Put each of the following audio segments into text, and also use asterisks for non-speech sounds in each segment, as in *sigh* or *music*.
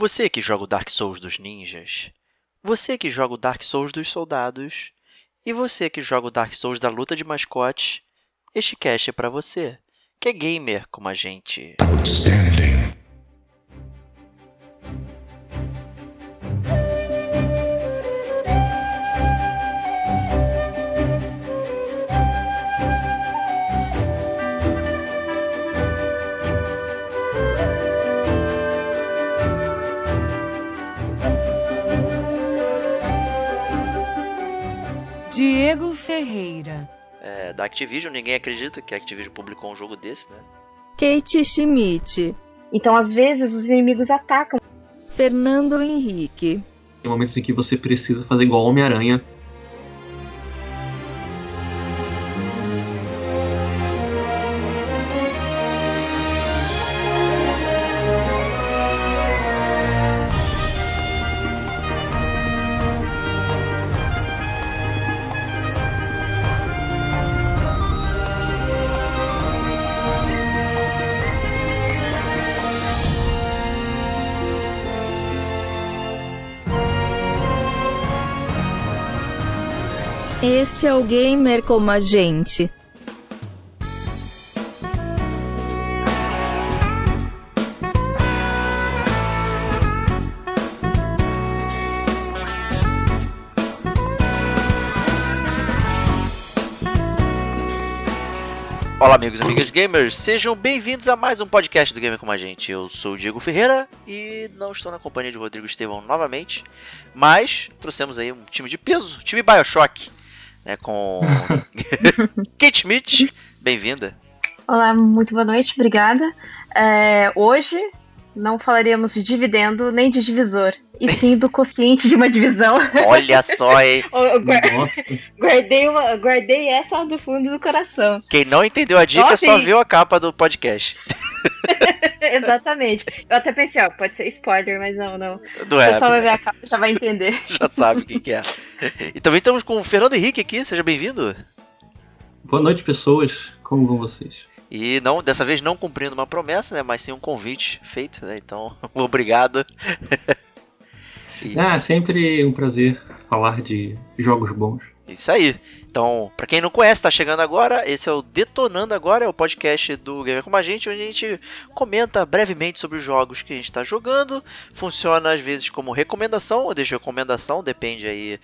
Você que joga o Dark Souls dos ninjas, você que joga o Dark Souls dos soldados, e você que joga o Dark Souls da luta de mascotes, este cast é para você, que é gamer como a gente. Outstanding. Ferreira. É, da Activision, ninguém acredita que a Activision publicou um jogo desse, né? Kate Schmidt. Então, às vezes, os inimigos atacam. Fernando Henrique. Tem momentos em que você precisa fazer igual Homem-Aranha. Este é o gamer como a gente. Olá, amigos e amigas gamers, sejam bem-vindos a mais um podcast do Gamer Como a Gente. Eu sou o Diego Ferreira e não estou na companhia de Rodrigo Estevão novamente, mas trouxemos aí um time de peso, time Bioshock, né, com *laughs* Kate Schmidt, bem-vinda. Olá, muito boa noite, obrigada. É, hoje não falaremos de dividendo nem de divisor, e sim do quociente de uma divisão. *laughs* Olha só, hein? *laughs* Nossa, guardei, uma- guardei essa do fundo do coração. Quem não entendeu a dica Nossa, só viu a capa do podcast. *laughs* Exatamente. Eu até pensei, ó, pode ser spoiler, mas não, não. Do O Web, pessoal vai ver a capa e já vai entender. *laughs* já sabe o que, que é. E também estamos com o Fernando Henrique aqui, seja bem-vindo. boa noite, pessoas. Como vão vocês? E não, dessa vez não cumprindo uma promessa, né? Mas sim um convite feito, né? Então, *laughs* obrigado. E- Ah, sempre um prazer falar de jogos bons. Isso aí. Então, pra quem não conhece, tá chegando agora, esse é o Detonando Agora, é o podcast do Gamer Como a Gente, onde a gente comenta brevemente sobre os jogos que a gente tá jogando. Funciona às vezes como recomendação, ou deixa recomendação, depende aí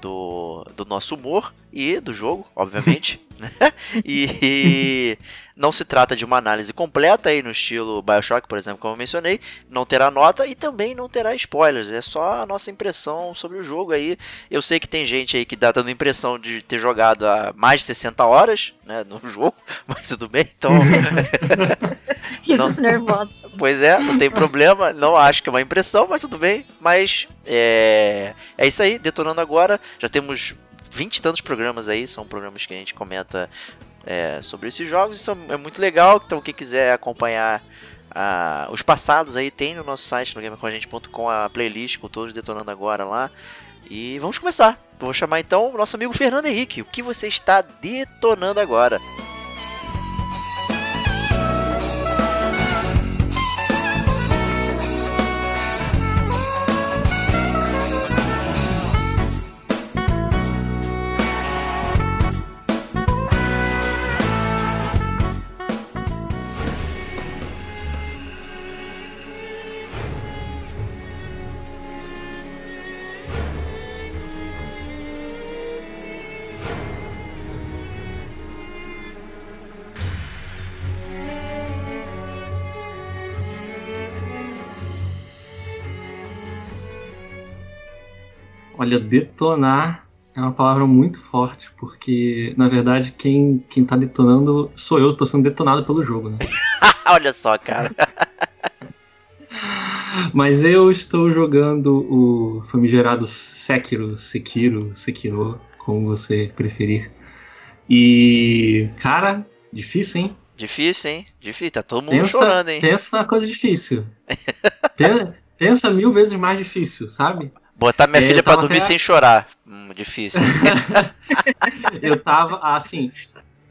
do, do nosso humor e do jogo, obviamente. *laughs* *laughs* e, não se trata de uma análise completa aí no estilo Bioshock, por exemplo, como eu mencionei. Não terá nota e também não terá spoilers. É só a nossa impressão sobre o jogo aí. Eu sei que tem gente aí que dá dando a impressão de ter jogado há mais de 60 horas né, no *laughs* jogo, mas tudo bem. Então, *laughs* Risos nervosos. pois é, não tem problema. Não acho que é uma impressão, mas tudo bem. Mas é, é isso aí, detonando agora. Já temos 20 e tantos programas aí, são programas que a gente comenta é, sobre esses jogos. Isso é muito legal. Então, quem quiser acompanhar ah, os passados aí, tem no nosso site, no gamercomagente.com, a playlist com todos detonando agora lá. E vamos começar. Vou chamar então o nosso amigo Fernando Henrique. O que você está detonando agora? Olha, detonar é uma palavra muito forte, porque, na verdade, quem, quem tá detonando sou eu, tô sendo detonado pelo jogo, né? *laughs* Olha só, cara. *laughs* Mas eu estou jogando o famigerado Sekiro, Sekiro, Sekiro, como você preferir. E, cara, difícil, hein? Difícil, hein? Difícil. Tá todo mundo Pensa, chorando, hein? pensa na coisa difícil. Pensa, pensa mil vezes mais difícil, sabe? Botar minha É, filha tava dormir até- sem chorar. Hum, difícil. *laughs* Eu tava, assim,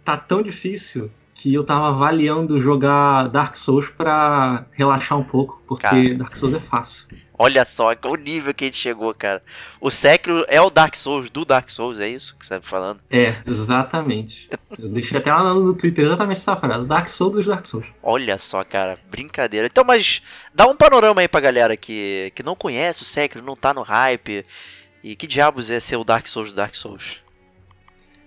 tá tão difícil que eu tava avaliando jogar Dark Souls pra relaxar um pouco, porque Cara. Dark Souls é fácil. Olha só o nível que a gente chegou, cara. O Sekiro é o Dark Souls do Dark Souls, é isso que você tá falando? É, exatamente. Eu deixei até lá no Twitter exatamente essa frase. Dark Souls dos Dark Souls. Olha só, cara, brincadeira. Então, mas dá um panorama aí pra galera que, que não conhece o Sekiro, não tá no hype. E que diabos é ser o Dark Souls do Dark Souls?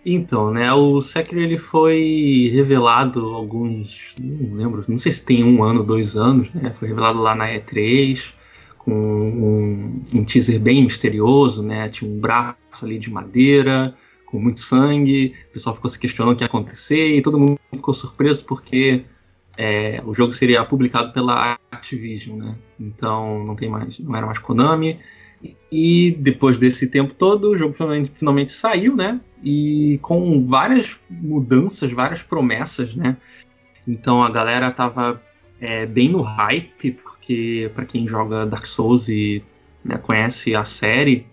Então, né, o Sekiro ele foi revelado alguns, não lembro, não sei se tem um ano, dois anos, né, foi revelado lá na E3, com um, um teaser bem misterioso, né, tinha um braço ali de madeira, com muito sangue, o pessoal ficou se questionando o que ia acontecer, e todo mundo ficou surpreso porque é, o jogo seria publicado pela Activision, né, então não tem mais, não era mais Konami, e depois desse tempo todo, o jogo finalmente, finalmente saiu, né? E com várias mudanças, várias promessas, né? Então a galera tava é, bem no hype, porque para quem joga Dark Souls e né, conhece a série,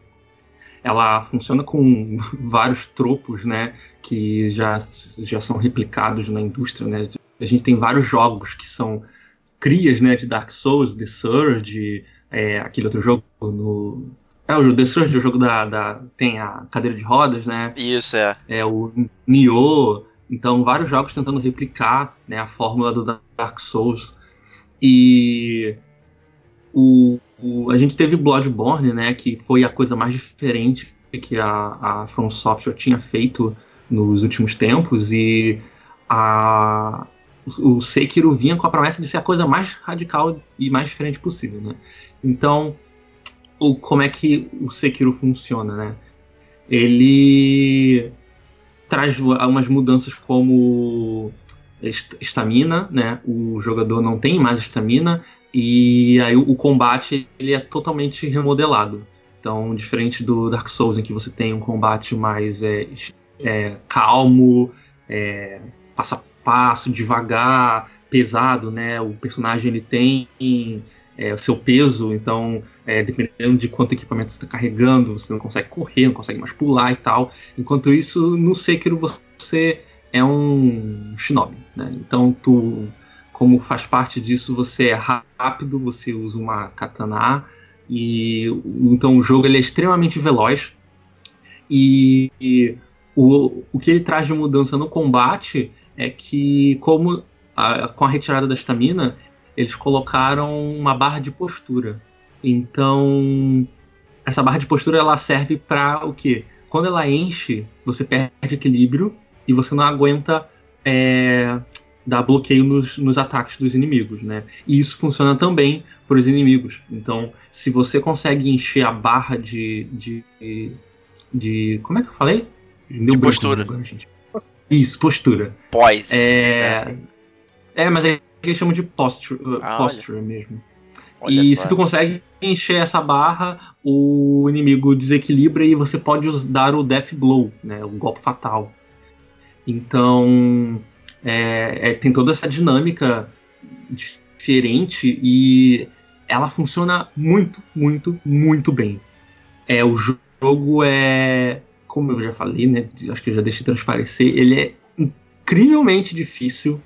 ela funciona com *laughs* vários tropos, né? Que já, já são replicados na indústria, né? A gente tem vários jogos que são crias, né? De Dark Souls, The Surge, é, aquele outro jogo no. É, o The Surge, o jogo da, da. Tem a cadeira de rodas, né? Isso, é. É o Nioh. Então, vários jogos tentando replicar né, a fórmula do Dark Souls. E. O, o, a gente teve Bloodborne, né? Que foi a coisa mais diferente que a, a From Software tinha feito nos últimos tempos. E a, o Sekiro vinha com a promessa de ser a coisa mais radical e mais diferente possível, né? Então, o, como é que o Sekiro funciona, né? Ele traz algumas mudanças como estamina, né? O jogador não tem mais estamina e aí o, combate ele é totalmente remodelado. Então, diferente do Dark Souls em que você tem um combate mais é, é, calmo, é, passo a passo, devagar, pesado, né? O personagem ele tem é, o seu peso, então é, dependendo de quanto equipamento você está carregando, você não consegue correr, não consegue mais pular e tal. Enquanto isso, no Sekiro você é um shinobi, né? Então tu, como faz parte disso, você é rápido, você usa uma katana e então o jogo ele é extremamente veloz e, e o, o que ele traz de mudança no combate é que como a, com a retirada da estamina eles colocaram uma barra de postura. Então, essa barra de postura ela serve para o quê? Quando ela enche, você perde equilíbrio e você não aguenta é, dar bloqueio nos, nos ataques dos inimigos, né? E isso funciona também para os inimigos. Então, se você consegue encher a barra de, de, de como é que eu falei? Deu de postura. Agora, gente. Isso, postura. Pós. É, é mas é eles chamam de posture, ah, posture olha. mesmo. Olha e só. se tu consegue encher essa barra, o inimigo desequilibra e você pode dar o Death Blow, né, o golpe fatal. Então, é, é, tem toda essa dinâmica diferente e ela funciona muito, muito, muito bem. É, o jogo é, como eu já falei, né, acho que eu já deixei transparecer, ele é incrivelmente difícil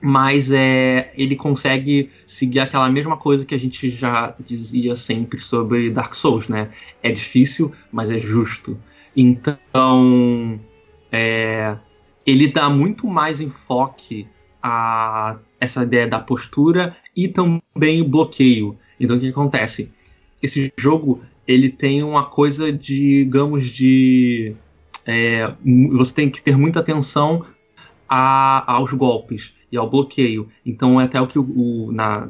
mas é, ele consegue seguir aquela mesma coisa que a gente já dizia sempre sobre Dark Souls, né? É difícil, mas é justo. Então, é, ele dá muito mais enfoque a essa ideia da postura e também bloqueio. Então, o que acontece? Esse jogo ele tem uma coisa, digamos, de é, você tem que ter muita atenção a, aos golpes e ao bloqueio. Então é até o que o, o, na,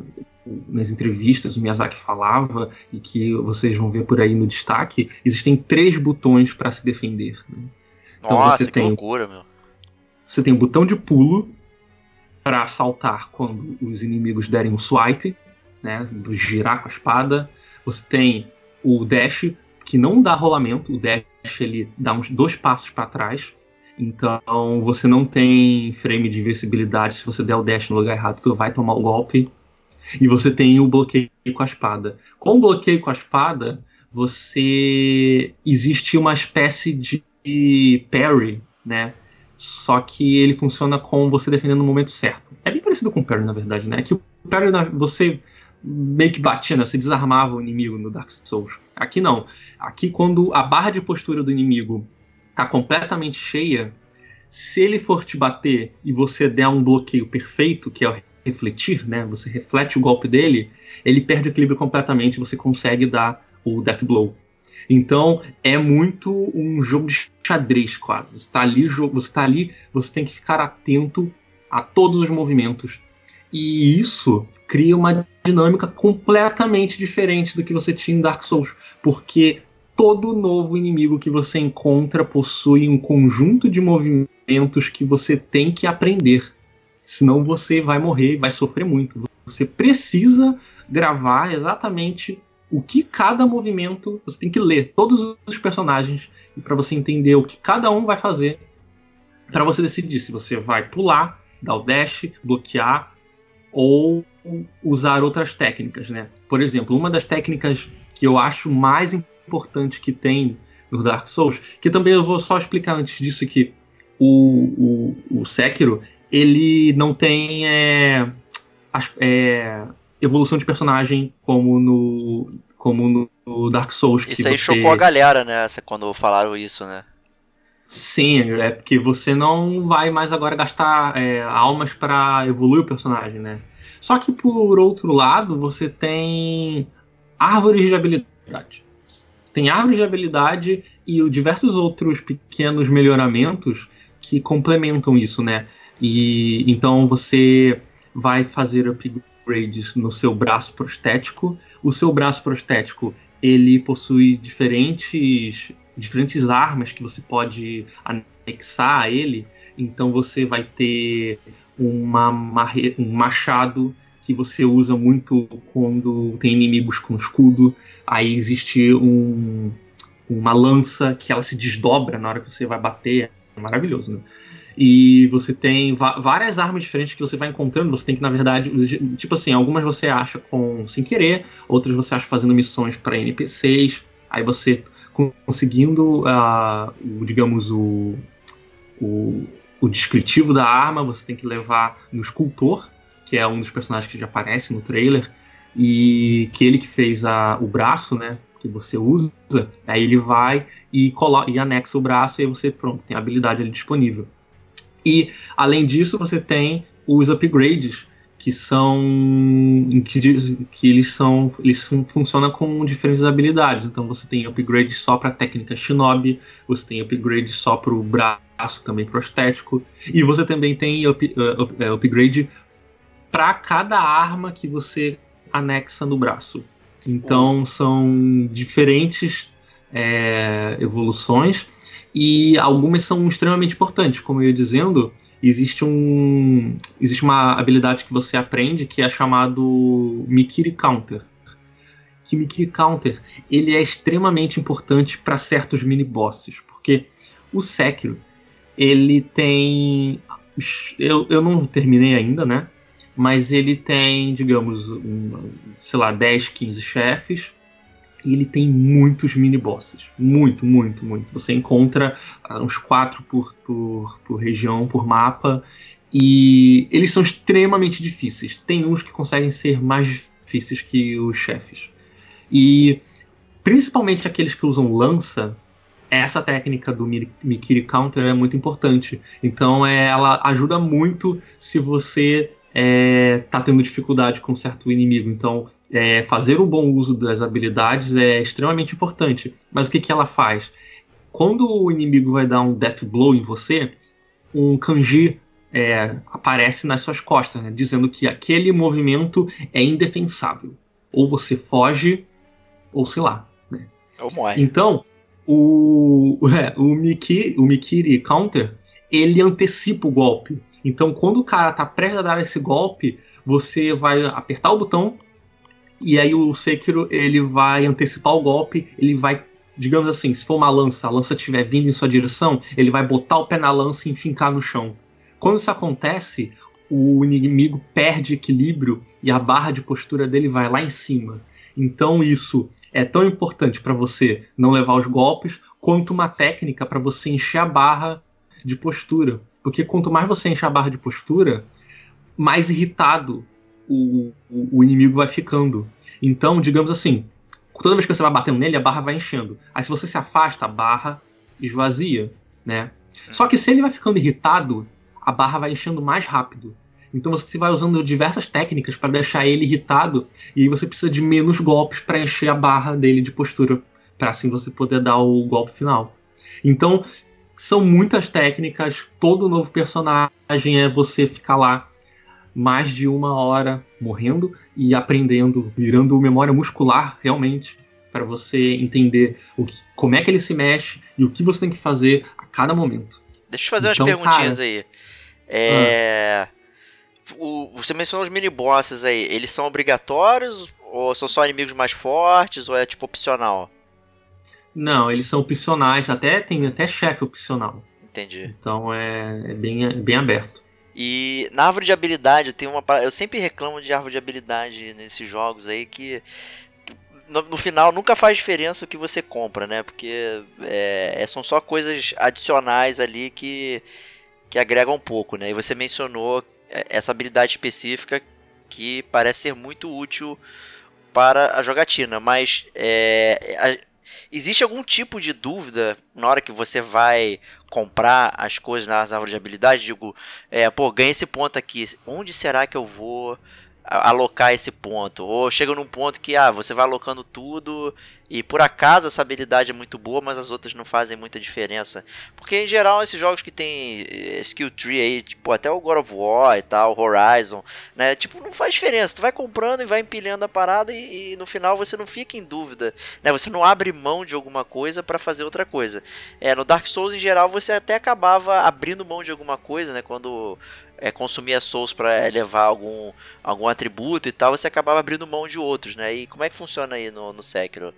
nas entrevistas o Miyazaki falava e que vocês vão ver por aí no destaque, existem três botões para se defender. Né? Então Nossa, você tem loucura, meu. Você tem o botão de pulo para saltar quando os inimigos derem um swipe, né, girar com a espada. Você tem o dash que não dá rolamento, o dash ele dá uns dois passos para trás então você não tem frame de invencibilidade. Se você der o dash no lugar errado, você vai tomar o golpe. E você tem o bloqueio com a espada. Com o bloqueio com a espada, você. existe uma espécie de parry, né? só que ele funciona com você defendendo no momento certo. É bem parecido com o parry, na verdade, né? Que o parry, você meio que batia, né? Você desarmava o inimigo no Dark Souls. Aqui não. Aqui, quando a barra de postura do inimigo tá completamente cheia, se ele for te bater e você der um bloqueio perfeito, que é o refletir, né? Você reflete o golpe dele, ele perde o equilíbrio completamente, você consegue dar o Death Blow. Então é muito um jogo de xadrez quase. Você está ali, você tá ali, você tem que ficar atento a todos os movimentos. E isso cria uma dinâmica completamente diferente do que você tinha em Dark Souls, porque todo novo inimigo que você encontra possui um conjunto de movimentos que você tem que aprender. Senão você vai morrer e vai sofrer muito. Você precisa gravar exatamente o que cada movimento você tem que ler todos os personagens para você entender o que cada um vai fazer para você decidir se você vai pular, dar o dash, bloquear ou usar outras técnicas, né? Por exemplo, uma das técnicas que eu acho mais importante que tem no Dark Souls, que também eu vou só explicar antes disso aqui, o, o, o Sekiro, ele não tem é, é, evolução de personagem como no, como no Dark Souls. Isso aí você... chocou a galera, né? Quando falaram isso, né? Sim, é porque você não vai mais agora gastar é, almas para evoluir o personagem, né? Só que por outro lado, você tem árvores de habilidade. Tem árvores de habilidade e diversos outros pequenos melhoramentos que complementam isso, né? E então você vai fazer upgrades no seu braço prostético. O seu braço prostético ele possui diferentes diferentes armas que você pode anexar a ele. Então você vai ter uma, um machado que você usa muito quando tem inimigos com escudo. Aí existe um, uma lança que ela se desdobra na hora que você vai bater. É maravilhoso, né? E você tem várias armas diferentes que você vai encontrando. Você tem que, na verdade, tipo assim, algumas você acha com sem querer, outras você acha fazendo missões para NPCs. Aí você conseguindo, uh, o, digamos, o, o, o descritivo da arma, você tem que levar no escultor, que é um dos personagens que já aparece no trailer, e que ele que fez a, o braço, né? Que você usa, aí ele vai e, coloca, e anexa o braço e aí você, pronto, tem a habilidade ali disponível. E, além disso, você tem os upgrades, que são que, que, eles são eles funcionam com diferentes habilidades então você tem upgrade só para técnica shinobi você tem upgrade só para o braço também prostético e você também tem up, uh, up, uh, upgrade para cada arma que você anexa no braço então são diferentes é, evoluções e algumas são extremamente importantes, como eu ia dizendo, existe um existe uma habilidade que você aprende que é chamado Mikiri Counter. Que Mikiri Counter, ele é extremamente importante para certos mini bosses, porque o Sekiro, ele tem eu, eu não terminei ainda, né? Mas ele tem, digamos, um, sei lá, 10, 15 chefes e ele tem muitos mini bosses. Muito, muito, muito. Você encontra uh, uns quatro por, por, por região, por mapa. E eles são extremamente difíceis. Tem uns que conseguem ser mais difíceis que os chefes. E principalmente aqueles que usam lança, essa técnica do Mikiri Counter é muito importante. Então ela ajuda muito se você é, tá tendo dificuldade com certo inimigo. Então, é, fazer um bom uso das habilidades é extremamente importante. Mas o que, que ela faz? Quando o inimigo vai dar um death blow em você, um kanji é, aparece nas suas costas, né, dizendo que aquele movimento é indefensável. Ou você foge, ou sei lá. Né? Então, o, *laughs* é, o, Miki, o Mikiri Counter ele antecipa o golpe. Então, quando o cara tá prestes a dar esse golpe, você vai apertar o botão e aí o Sekiro ele vai antecipar o golpe, ele vai, digamos assim, se for uma lança, a lança estiver vindo em sua direção, ele vai botar o pé na lança e fincar no chão. Quando isso acontece, o inimigo perde equilíbrio e a barra de postura dele vai lá em cima. Então isso é tão importante para você não levar os golpes, quanto uma técnica para você encher a barra de postura. Porque quanto mais você enche a barra de postura, mais irritado o, o, o inimigo vai ficando. Então, digamos assim, toda vez que você vai batendo nele, a barra vai enchendo. Aí se você se afasta, a barra esvazia, né? Só que se ele vai ficando irritado, a barra vai enchendo mais rápido. Então você vai usando diversas técnicas para deixar ele irritado e aí você precisa de menos golpes para encher a barra dele de postura, para assim você poder dar o golpe final. Então são muitas técnicas, todo novo personagem é você ficar lá mais de uma hora morrendo e aprendendo, virando memória muscular realmente para você entender o que, como é que ele se mexe e o que você tem que fazer a cada momento. Deixa eu fazer então, umas perguntinhas cara, aí. É... Ah. O, você mencionou os mini bosses aí, eles são obrigatórios ou são só inimigos mais fortes ou é tipo opcional? Não, eles são opcionais, até tem até chefe opcional. Entendi. Então é, é bem, é bem aberto. E na árvore de habilidade tem uma eu sempre reclamo de árvore de habilidade nesses jogos aí que no, no, final nunca faz diferença o que você compra, né? Porque é, é, são só coisas adicionais ali que, que agregam um pouco, né? E você mencionou é, essa habilidade específica que parece ser muito útil para a jogatina, mas é, a, Existe algum tipo de dúvida na hora que você vai comprar as coisas nas árvores de habilidade? Digo, é, pô, ganhei esse ponto aqui. Onde será que eu vou alocar esse ponto. Ou chega num ponto que ah, você vai alocando tudo e por acaso essa habilidade é muito boa, mas as outras não fazem muita diferença. Porque em geral esses jogos que tem eh, skill tree aí, tipo até o God of War e tal, Horizon, né, tipo não faz diferença. Tu vai comprando e vai empilhando a parada e, e no final você não fica em dúvida, né? Você não abre mão de alguma coisa para fazer outra coisa. É, no Dark Souls em geral você até acabava abrindo mão de alguma coisa, né, quando é, consumia Souls para levar algum, algum atributo e tal, você acabava abrindo mão de outros, né? E como é que funciona aí no, no Sekiro?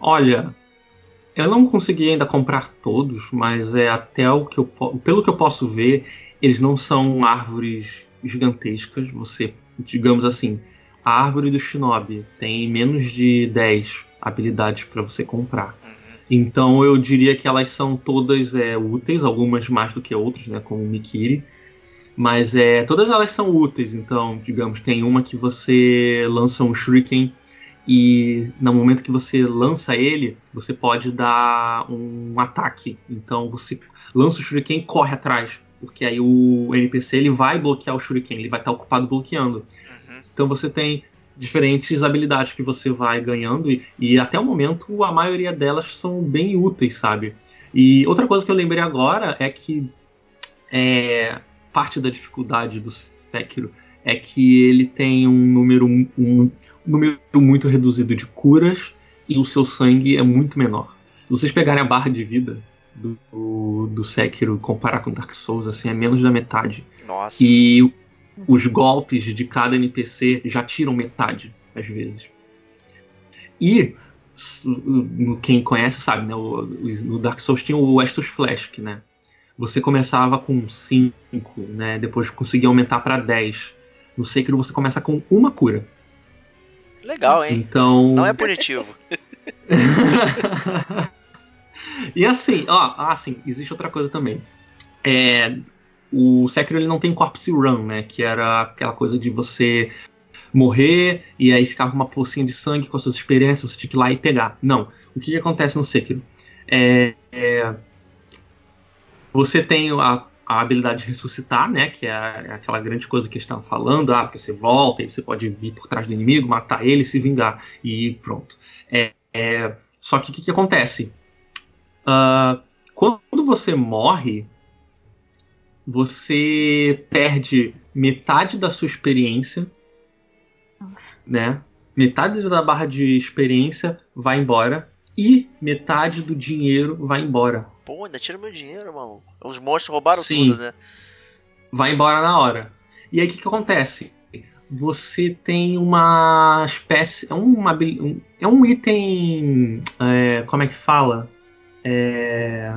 Olha, eu não consegui ainda comprar todos, mas é até o que eu pelo que eu posso ver, eles não são árvores gigantescas. Você, digamos assim, a árvore do Shinobi tem menos de 10 habilidades para você comprar. Uhum. Então eu diria que elas são todas é, úteis, algumas mais do que outras, né, como o Mikiri. Mas é, todas elas são úteis, então, digamos, tem uma que você lança um Shuriken e no momento que você lança ele, você pode dar um ataque. Então você lança o Shuriken e corre atrás, porque aí o NPC ele vai bloquear o Shuriken, ele vai estar ocupado bloqueando. Uhum. Então você tem diferentes habilidades que você vai ganhando e, e, até o momento a maioria delas são bem úteis, sabe? E outra coisa que eu lembrei agora é que é, parte da dificuldade do Sekiro é que ele tem um número, um, número muito reduzido de curas e o seu sangue é muito menor. Se vocês pegarem a barra de vida do, do, Sekiro e comparar com Dark Souls, assim, é menos da metade. Nossa. E os golpes de cada NPC já tiram metade, às vezes. E quem conhece sabe, né? O, Dark Souls tinha o Estus Flask, né? você começava com 5, né? Depois conseguia aumentar para 10. No Sekiro você começa com uma cura. Legal, hein? Então. Não é punitivo. *laughs* e assim, ó, assim, existe outra coisa também. É, o Sekiro ele não tem corpse run, né? Que era aquela coisa de você morrer e aí ficava uma pocinha de sangue com as suas experiências, você tinha que ir lá e pegar. Não. O que, que acontece no Sekiro? É, é, você tem a, a habilidade de ressuscitar, né? Que é, é aquela grande coisa que eles estavam falando. Ah, porque você volta e você pode vir por trás do inimigo, matar ele se vingar. E pronto. É, é, só que o que, que, acontece? Uh, quando você morre, você perde metade da sua experiência, né? Metade da barra de experiência vai embora e metade do dinheiro vai embora. Pô, ainda tira meu dinheiro, mano. Os monstros roubaram Sim. tudo, né? Vai embora na hora. E aí o que, que acontece? Você tem uma espécie. É, uma, um, é um item. É, como é que fala? É,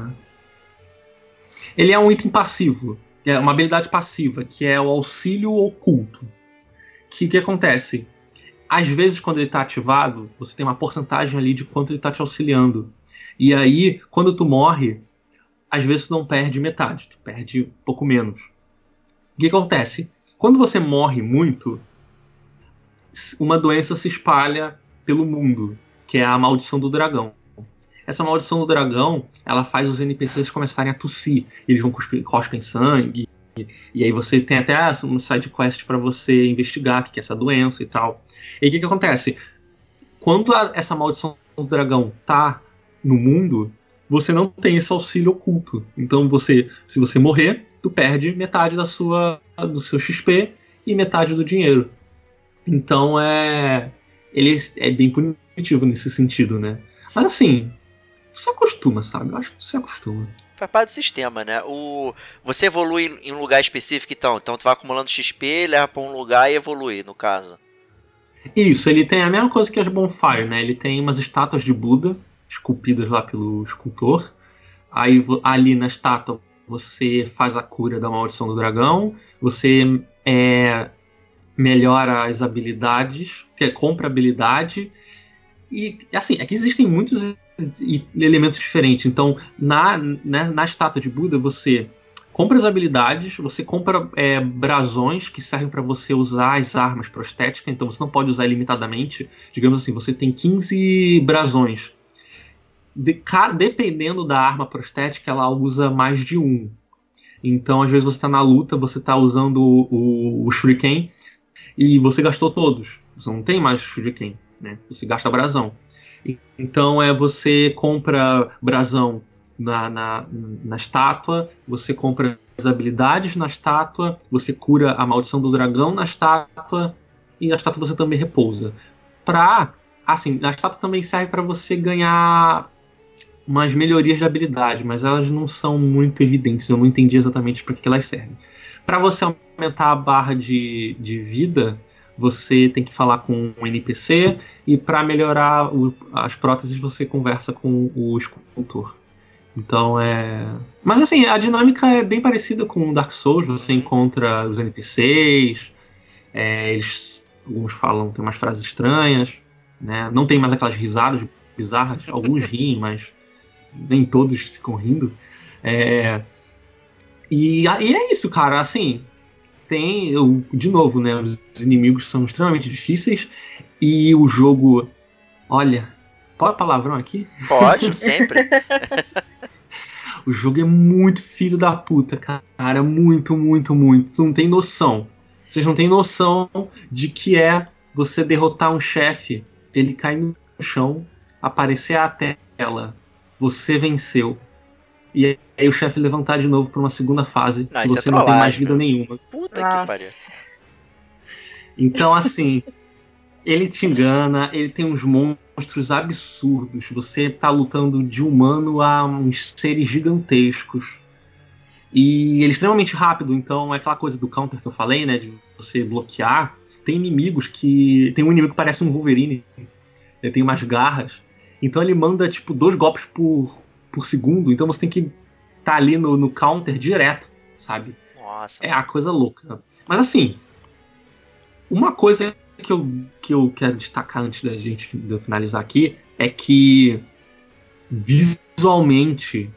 ele é um item passivo. É uma habilidade passiva, que é o auxílio oculto. Que que acontece? Às vezes, quando ele está ativado, você tem uma porcentagem ali de quanto ele está te auxiliando. E aí, quando tu morre, às vezes tu não perde metade, tu perde pouco menos. O que acontece? Quando você morre muito, uma doença se espalha pelo mundo, que é a maldição do dragão. Essa maldição do dragão, ela faz os NPCs começarem a tossir. Eles vão cuspir, cospem sangue. E aí você tem até um side quest para você investigar o que é essa doença e tal. E o que, que acontece? Quando a, essa maldição do dragão tá no mundo, você não tem esse auxílio oculto. Então você, se você morrer, tu perde metade da sua do seu XP e metade do dinheiro. Então é ele é bem punitivo nesse sentido, né? Mas assim, tu se acostuma, sabe? Eu acho que tu se acostuma. Faz parte do sistema, né? O, você evolui em um lugar específico, então. Então tu vai acumulando XP, leva pra um lugar e evolui, no caso. Isso, ele tem a mesma coisa que as Bonfire, né? Ele tem umas estátuas de Buda, esculpidas lá pelo escultor. Aí ali na estátua você faz a cura da maldição do dragão, você é, melhora as habilidades, que é compra habilidade. E assim, é que existem muitos elementos diferentes. Então, na, né, na estátua de Buda, você compra as habilidades, você compra é, brasões que servem para você usar as armas prostéticas, então você não pode usar ilimitadamente. Digamos assim, você tem 15 brasões. De, dependendo da arma prostética, ela usa mais de um. Então, às vezes, você está na luta, você está usando o, o, o Shuriken e você gastou todos. Você não tem mais Shuriken, né? Você gasta brasão. Então é você compra brasão na, na, na estátua, você compra as habilidades na estátua, você cura a maldição do dragão na estátua e a estátua você também repousa. Pra, assim, a estátua também serve para você ganhar umas melhorias de habilidade, mas elas não são muito evidentes, eu não entendi exatamente para que elas servem. Para você aumentar a barra de, de vida, você tem que falar com um NPC e para melhorar o, as próteses você conversa com o escultor. Então é. Mas assim, a dinâmica é bem parecida com Dark Souls. Você uhum. encontra os NPCs, é, eles. Alguns falam, tem umas frases estranhas, né? Não tem mais aquelas risadas bizarras. Alguns *laughs* riem, mas nem todos ficam rindo. É, e, e é isso, cara. Assim, tem, eu, de novo, né? Os inimigos são extremamente difíceis e o jogo, olha, pode palavrão aqui? Pode, sempre. *laughs* o jogo é muito filho da puta, cara, muito, muito, muito. Você não tem noção. Vocês não têm noção de que é você derrotar um chefe, ele cai no chão, aparecer a tela, você venceu. E aí o chefe levantar de novo para uma segunda fase. Não, e você é não tem mais vida nenhuma. Puta Nossa. que pariu. Então, assim, *laughs* ele te engana, ele tem uns monstros absurdos. Você tá lutando de humano a uns seres gigantescos. E ele é extremamente rápido, então é aquela coisa do counter que eu falei, né? De você bloquear. Tem inimigos que. Tem um inimigo que parece um Wolverine. Ele tem umas garras. Então ele manda, tipo, dois golpes por, por segundo, então você tem que estar tá ali no, no counter direto, sabe? Nossa. É a coisa louca. Mas assim, uma coisa que eu, que eu quero destacar antes da gente de finalizar aqui é que visualmente,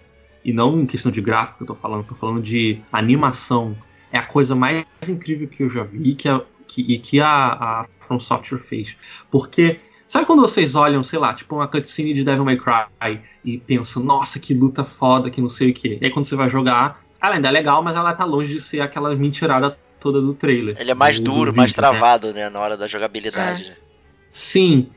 e não em questão de gráfico que eu tô falando, tô falando de animação, é a coisa mais incrível que eu já vi que a, que, e que a, a From Software fez. Porque Sabe quando vocês olham, sei lá, tipo uma cutscene de Devil May Cry e pensam, nossa, que luta foda, que não sei o que. E aí quando você vai jogar, ela ainda é legal, mas ela tá longe de ser aquela mentirada toda do trailer. Ele é mais do, duro, do mais vídeo, né? travado, né? né, na hora da jogabilidade. É. Sim.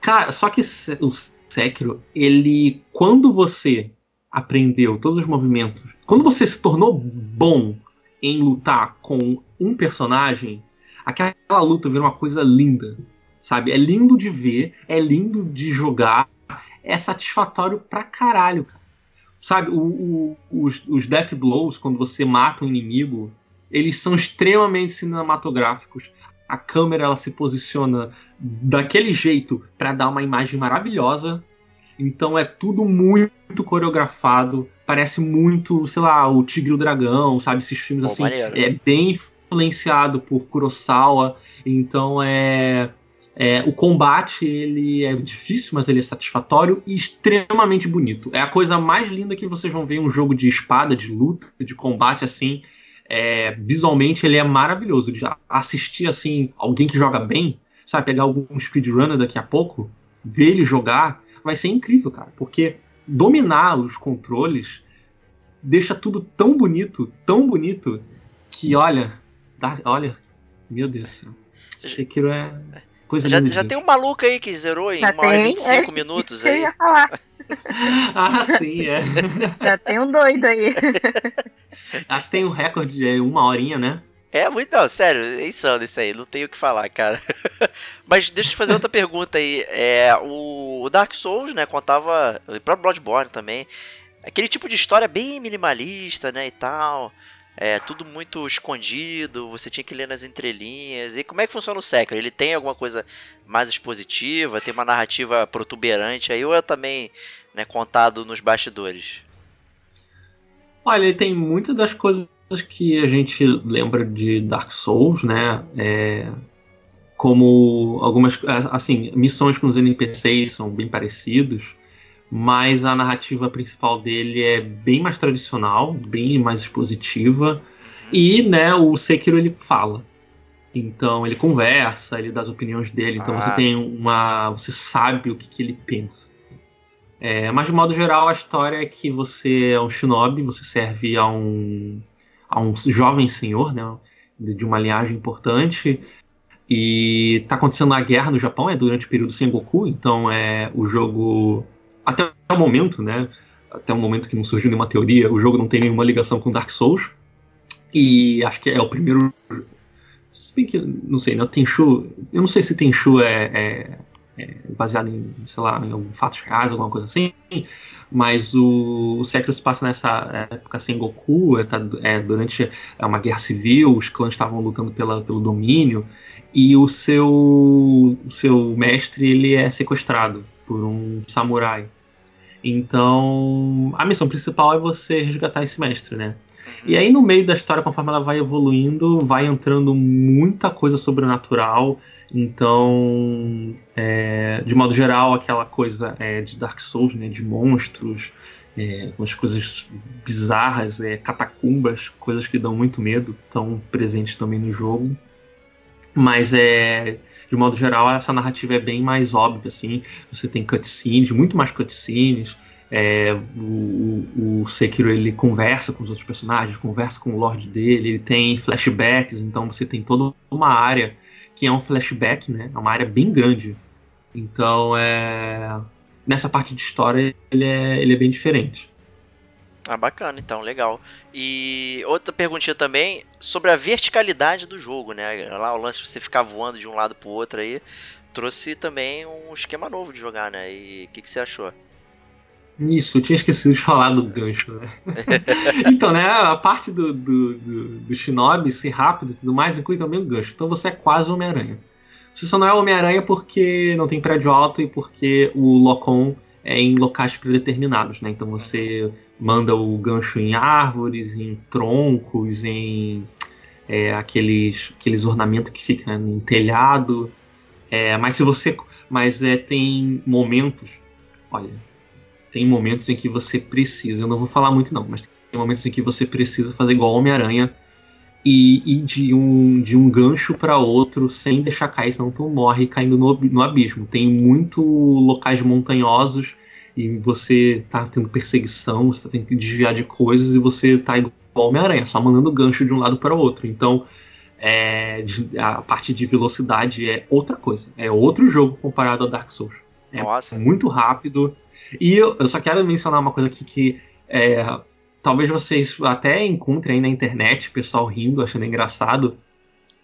Cara, só que o Sekiro, ele. Quando você aprendeu todos os movimentos, quando você se tornou bom em lutar com um personagem, aquela luta vira uma coisa linda sabe? É lindo de ver, é lindo de jogar, é satisfatório pra caralho, cara. Sabe, o, o, os, os Death Blows, quando você mata um inimigo, eles são extremamente cinematográficos. A câmera ela se posiciona daquele jeito para dar uma imagem maravilhosa. Então é tudo muito coreografado. Parece muito, sei lá, o Tigre e o Dragão, sabe? Esses filmes assim. É bem influenciado por Kurosawa. Então é É, o combate ele é difícil, mas ele é satisfatório e extremamente bonito. É a coisa mais linda que vocês vão ver em um jogo de espada, de luta, de combate assim. É, visualmente ele é maravilhoso. De assistir assim alguém que joga bem, sabe, pegar algum speedrunner daqui a pouco, ver ele jogar, vai ser incrível, cara, porque dominar os controles deixa tudo tão bonito, tão bonito que olha, dá, olha, meu Deus do céu. Sekiro é Coisa já, já tem um maluco aí que zerou em 1 hora e 25 é, minutos aí. Eu ia falar. *laughs* ah, sim, é. *laughs* Já tem um doido aí. *laughs* Acho que tem um recorde de uma horinha, né? É muito, não, sério, é insano isso aí, não tenho o que falar, cara. Mas deixa eu te fazer outra pergunta aí. É, o Dark Souls, né, contava, o próprio Bloodborne também, aquele tipo de história bem minimalista, né, e tal é tudo muito escondido, você tinha que ler nas entrelinhas. E como é que funciona o Sekiro? Ele tem alguma coisa mais expositiva, tem uma narrativa protuberante aí, ou é também né, contado nos bastidores? Olha, ele tem muitas das coisas que a gente lembra de Dark Souls, né? É, como algumas, assim, missões com os NPCs são bem parecidos mas a narrativa principal dele é bem mais tradicional, bem mais expositiva, e né, o Sekiro ele fala. Então ele conversa, ele dá as opiniões dele, então ah. você tem uma. você sabe o que, que ele pensa. É, mas de modo geral a história é que você é um shinobi, você serve a um, a um jovem senhor, né, de uma linhagem importante, e tá acontecendo a guerra no Japão, é durante o período Sengoku, então é o jogo até o momento, né? Até o momento que não surgiu nenhuma teoria, o jogo não tem nenhuma ligação com Dark Souls. E acho que é o primeiro. Se bem que, não sei, né? Tenchu. Eu não sei se Tenchu é, é, é baseado em, sei lá, em algum fatos reais, alguma coisa assim. Mas o, o Sekiro se passa nessa época sem Goku, é, tá, é, durante é uma guerra civil, os clãs estavam lutando pela, pelo domínio, e o seu, o seu mestre ele é sequestrado por um samurai. Então, a missão principal é você resgatar esse mestre, né? E aí, no meio da história, conforme ela vai evoluindo, vai entrando muita coisa sobrenatural. Então, é, de modo geral, aquela coisa é, de Dark Souls, né? De monstros, é, umas coisas bizarras, é, catacumbas, coisas que dão muito medo, estão presentes também no jogo. Mas é de modo geral, essa narrativa é bem mais óbvia, assim. Você tem cutscenes, muito mais cutscenes. É, o, o Sekiro ele conversa com os outros personagens, conversa com o Lorde dele, ele tem flashbacks, então você tem toda uma área que é um flashback, né? É uma área bem grande. Então, é, nessa parte de história, ele é, ele é bem diferente. Ah, bacana, então, legal. E outra perguntinha também sobre a verticalidade do jogo, né? Lá o lance de você ficar voando de um lado pro outro aí, trouxe também um esquema novo de jogar, né? E o que, que você achou? Isso, eu tinha esquecido de *laughs* falar do gancho, né? *laughs* então, né, a parte do, do, do, do Shinobi ser rápido e tudo mais inclui também o gancho. Então você é quase Homem-Aranha. Você só não é Homem-Aranha porque não tem prédio alto e porque o Locom é em locais predeterminados, né? Então você manda o gancho em árvores, em troncos, em é, aqueles, aqueles ornamentos que ficam em telhado. É, mas se você. Mas é, tem momentos. Olha. Tem momentos em que você precisa. Eu não vou falar muito, não, mas tem momentos em que você precisa fazer igual Homem-Aranha e ir de um, de um gancho para outro sem deixar cair, senão tu morre caindo no, no abismo. Tem muito locais montanhosos e você tá tendo perseguição, você tá tendo que desviar de coisas e você tá igual Homem-Aranha, só mandando gancho de um lado para o outro. Então, é, a parte de velocidade é outra coisa. É outro jogo comparado a Dark Souls. É Nossa. muito rápido. E eu, eu, só quero mencionar uma coisa aqui que é, talvez vocês até encontrem aí na internet, pessoal rindo, achando engraçado,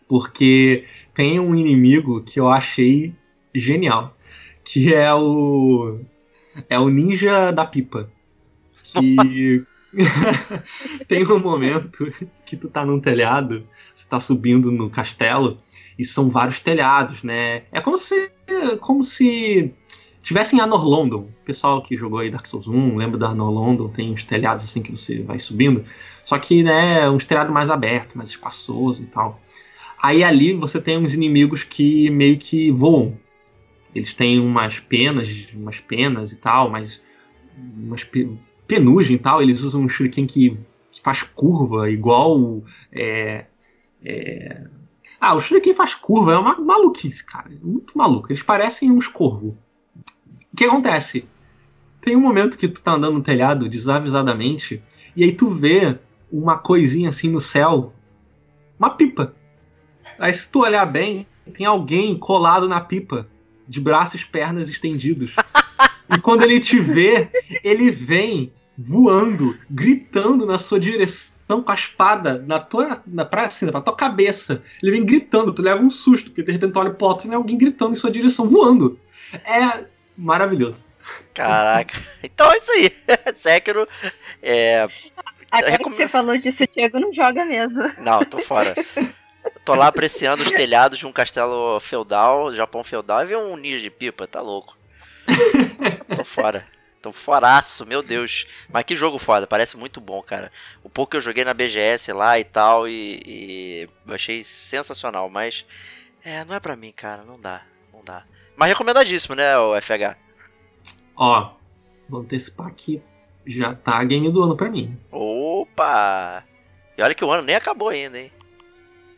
porque tem um inimigo que eu achei genial, que é o é o ninja da pipa. Que *laughs* tem um momento que tu tá num telhado, você tá subindo no castelo e são vários telhados, né? É como se como se tivesse em Anor London. O pessoal que jogou aí Dark Souls 1, lembra da Anor London, tem uns telhados assim que você vai subindo. Só que, né, um telhado mais aberto, mais espaçoso e tal. Aí ali você tem uns inimigos que meio que voam. Eles têm umas penas, umas penas e tal, mas umas penugem e tal. Eles usam um shuriken que, que faz curva, igual. É, é... Ah, o shuriken faz curva, é uma maluquice, cara. É muito maluco. Eles parecem uns corvos. O que acontece? Tem um momento que tu tá andando no telhado desavisadamente, e aí tu vê uma coisinha assim no céu, uma pipa. Aí se tu olhar bem, tem alguém colado na pipa, de braços e pernas estendidos. e quando ele te vê, ele vem voando, gritando na sua direção com a espada na tua, na, pra, assim, pra tua cabeça. Ele vem gritando, tu leva um susto, porque de repente tu olha pro alto e vem alguém gritando em sua direção, voando. É maravilhoso. Caraca. Então é isso aí. *laughs* Sekiro é. Agora recom... que você falou disso, o Diego não joga mesmo. Não, tô fora. Tô lá apreciando os telhados de um castelo feudal, Japão feudal, e vi um ninja de pipa, tá louco. Tô fora. Tô foraço, meu Deus. Mas que jogo foda, parece muito bom, cara. O pouco que eu joguei na BGS lá e tal, e, e eu achei sensacional, mas é, não é pra mim, cara, não dá, não dá. Mas recomendadíssimo, né, o FH? Ó, vou antecipar aqui, já tá game do ano pra mim. Opa! E olha que o ano nem acabou ainda, hein?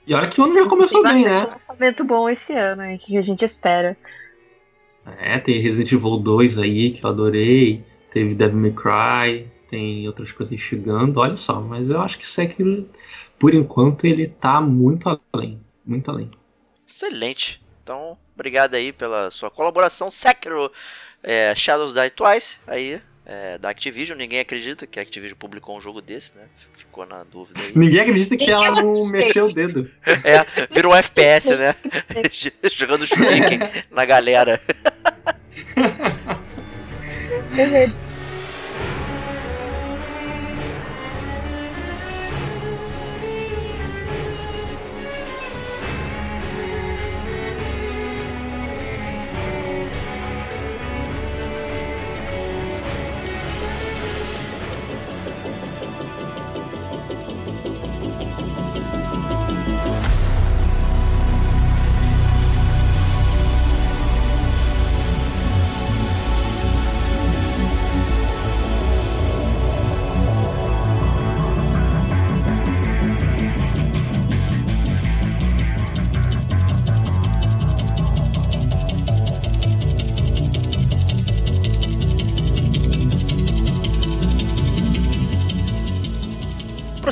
E olha que o ano já começou bem, né? Tem lançamento bom esse ano, hein, que a gente espera. É, tem Resident Evil 2 aí, que eu adorei. Teve Devil May Cry, tem outras coisas chegando, olha só. Mas eu acho que Sekiro, por enquanto, ele tá muito além. Muito além. Excelente. Então, obrigado aí pela sua colaboração. Sekiro é, Shadows Die Twice, aí, é, da Activision. Ninguém acredita que a Activision publicou um jogo desse, né? Ficou na dúvida aí. Ninguém acredita que ela não meteu o dedo. *laughs* É, virou um FPS, né? *laughs* Jogando shuriken na galera.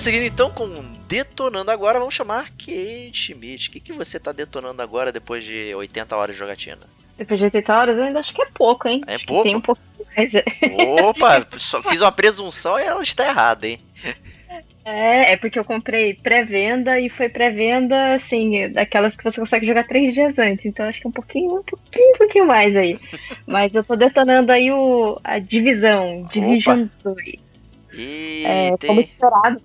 Prosseguindo então com Detonando Agora, vamos chamar Kate Schmidt. O que, que você tá detonando agora depois de 80 horas de jogatina? Depois de 80 horas, eu ainda acho que é pouco, hein? É acho pouco? Tem um pouco mais. Opa, só fiz uma presunção e ela está errada, hein? É, é porque eu comprei pré-venda e foi pré-venda, assim, daquelas que você consegue jogar três dias antes. Então acho que é um pouquinho, um pouquinho, um pouquinho mais aí. *laughs* Mas eu tô detonando aí o, a divisão, Division 2. E É, tem- como esperado.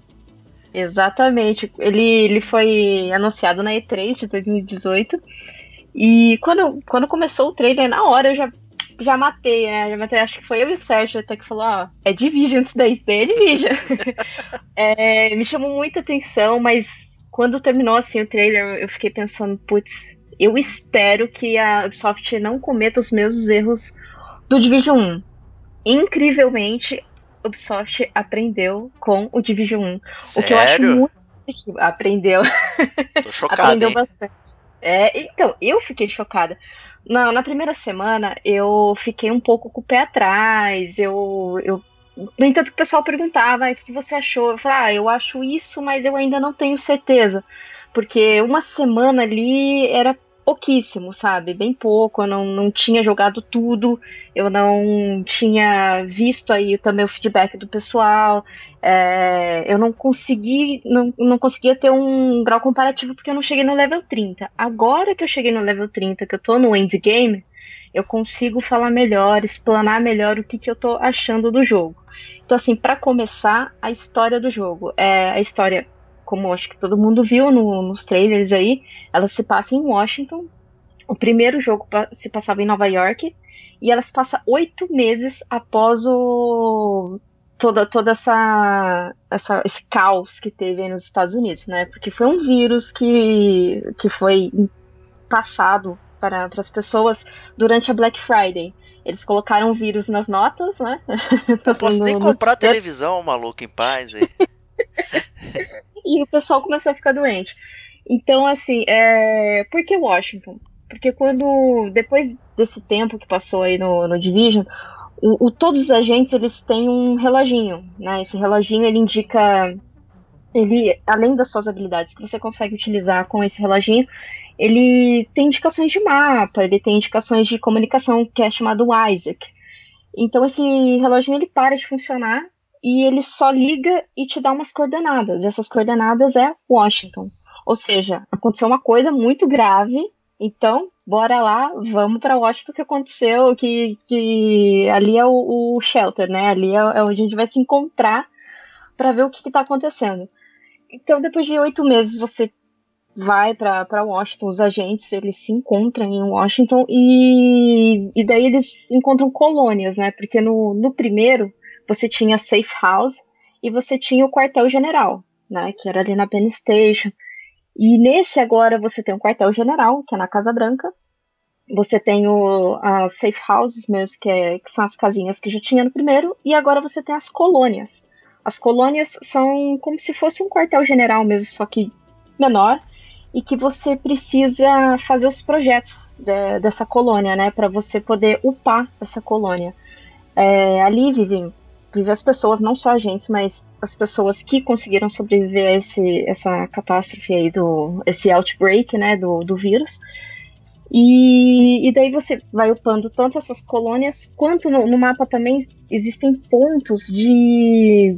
Exatamente. Ele, ele foi anunciado na E3 de 2018. E quando, quando começou o trailer, na hora eu já, já matei, né? Já matei, acho que foi eu e o Sérgio até que falou, ó, é Division isso daí, isso daí é Division. *laughs* É, me chamou muita atenção, mas quando terminou assim o trailer, eu fiquei pensando, putz, eu espero que a Ubisoft não cometa os mesmos erros do Division 1. Incrivelmente, Ubisoft aprendeu com o Division 1. O que eu acho Sério? muito positivo. Aprendeu, *laughs* Tô chocado, aprendeu hein? bastante. É, então, eu fiquei chocada. Na, na primeira semana, eu fiquei um pouco com o pé atrás. Eu, eu, no entanto, o pessoal perguntava "Ah, o que você achou. Eu falei, ah, eu acho isso, mas eu ainda não tenho certeza. Porque uma semana ali era pouquíssimo, sabe? Bem pouco. Eu não, não tinha jogado tudo. Eu não tinha visto aí também o feedback do pessoal. É, eu não consegui, não, não conseguia ter um grau comparativo porque eu não cheguei no level 30. Agora que eu cheguei no level 30, que eu tô no endgame, eu consigo falar melhor, explanar melhor o que, que eu tô achando do jogo. Então, assim, para começar, a história do jogo. É a história, como acho que todo mundo viu no- nos trailers aí, ela se passa em Washington. O primeiro jogo se passava em Nova York. E ela se passa oito meses após o toda, toda essa, essa, esse caos que teve aí nos Estados Unidos, né? Porque foi um vírus que, que foi passado para, para as pessoas durante a Black Friday. Eles colocaram o vírus nas notas, né? *laughs* Não posso nem comprar *laughs* televisão, maluco, em paz aí. *laughs* e o pessoal começou a ficar doente. Então, assim, é... por que Washington? Porque quando, depois desse tempo que passou aí no, no Division, o, o, todos os agentes eles têm um reloginho, né? Esse reloginho ele indica, ele além das suas habilidades que você consegue utilizar com esse reloginho, ele tem indicações de mapa, ele tem indicações de comunicação que é chamado Isaac. Então esse reloginho ele para de funcionar e ele só liga e te dá umas coordenadas. Essas coordenadas é Washington. Ou seja, aconteceu uma coisa muito grave então, bora lá, vamos para Washington que aconteceu, que, que ali é o, o shelter, né? Ali é, é, onde a gente vai se encontrar para ver o que está acontecendo. Então, depois de oito meses, você vai para Washington, os agentes eles se encontram em Washington e, e daí eles encontram colônias, né? Porque no, no primeiro você tinha Safe House e você tinha o quartel-general, né? Que era ali na Penn Station. E nesse agora você tem um quartel-general, que é na Casa Branca. Você tem o, as safe houses mesmo, que, é, que são as casinhas que já tinha no primeiro. E agora você tem as colônias. As colônias são como se fosse um quartel-general mesmo, só que menor. E que você precisa fazer os projetos de, dessa colônia, né? Para você poder upar essa colônia. É, ali vivem viver as pessoas, não só agentes, mas as pessoas que conseguiram sobreviver a esse, essa catástrofe aí, do, esse outbreak, né, do, do vírus. E, e daí você vai upando tanto essas colônias, quanto no, no mapa também existem pontos de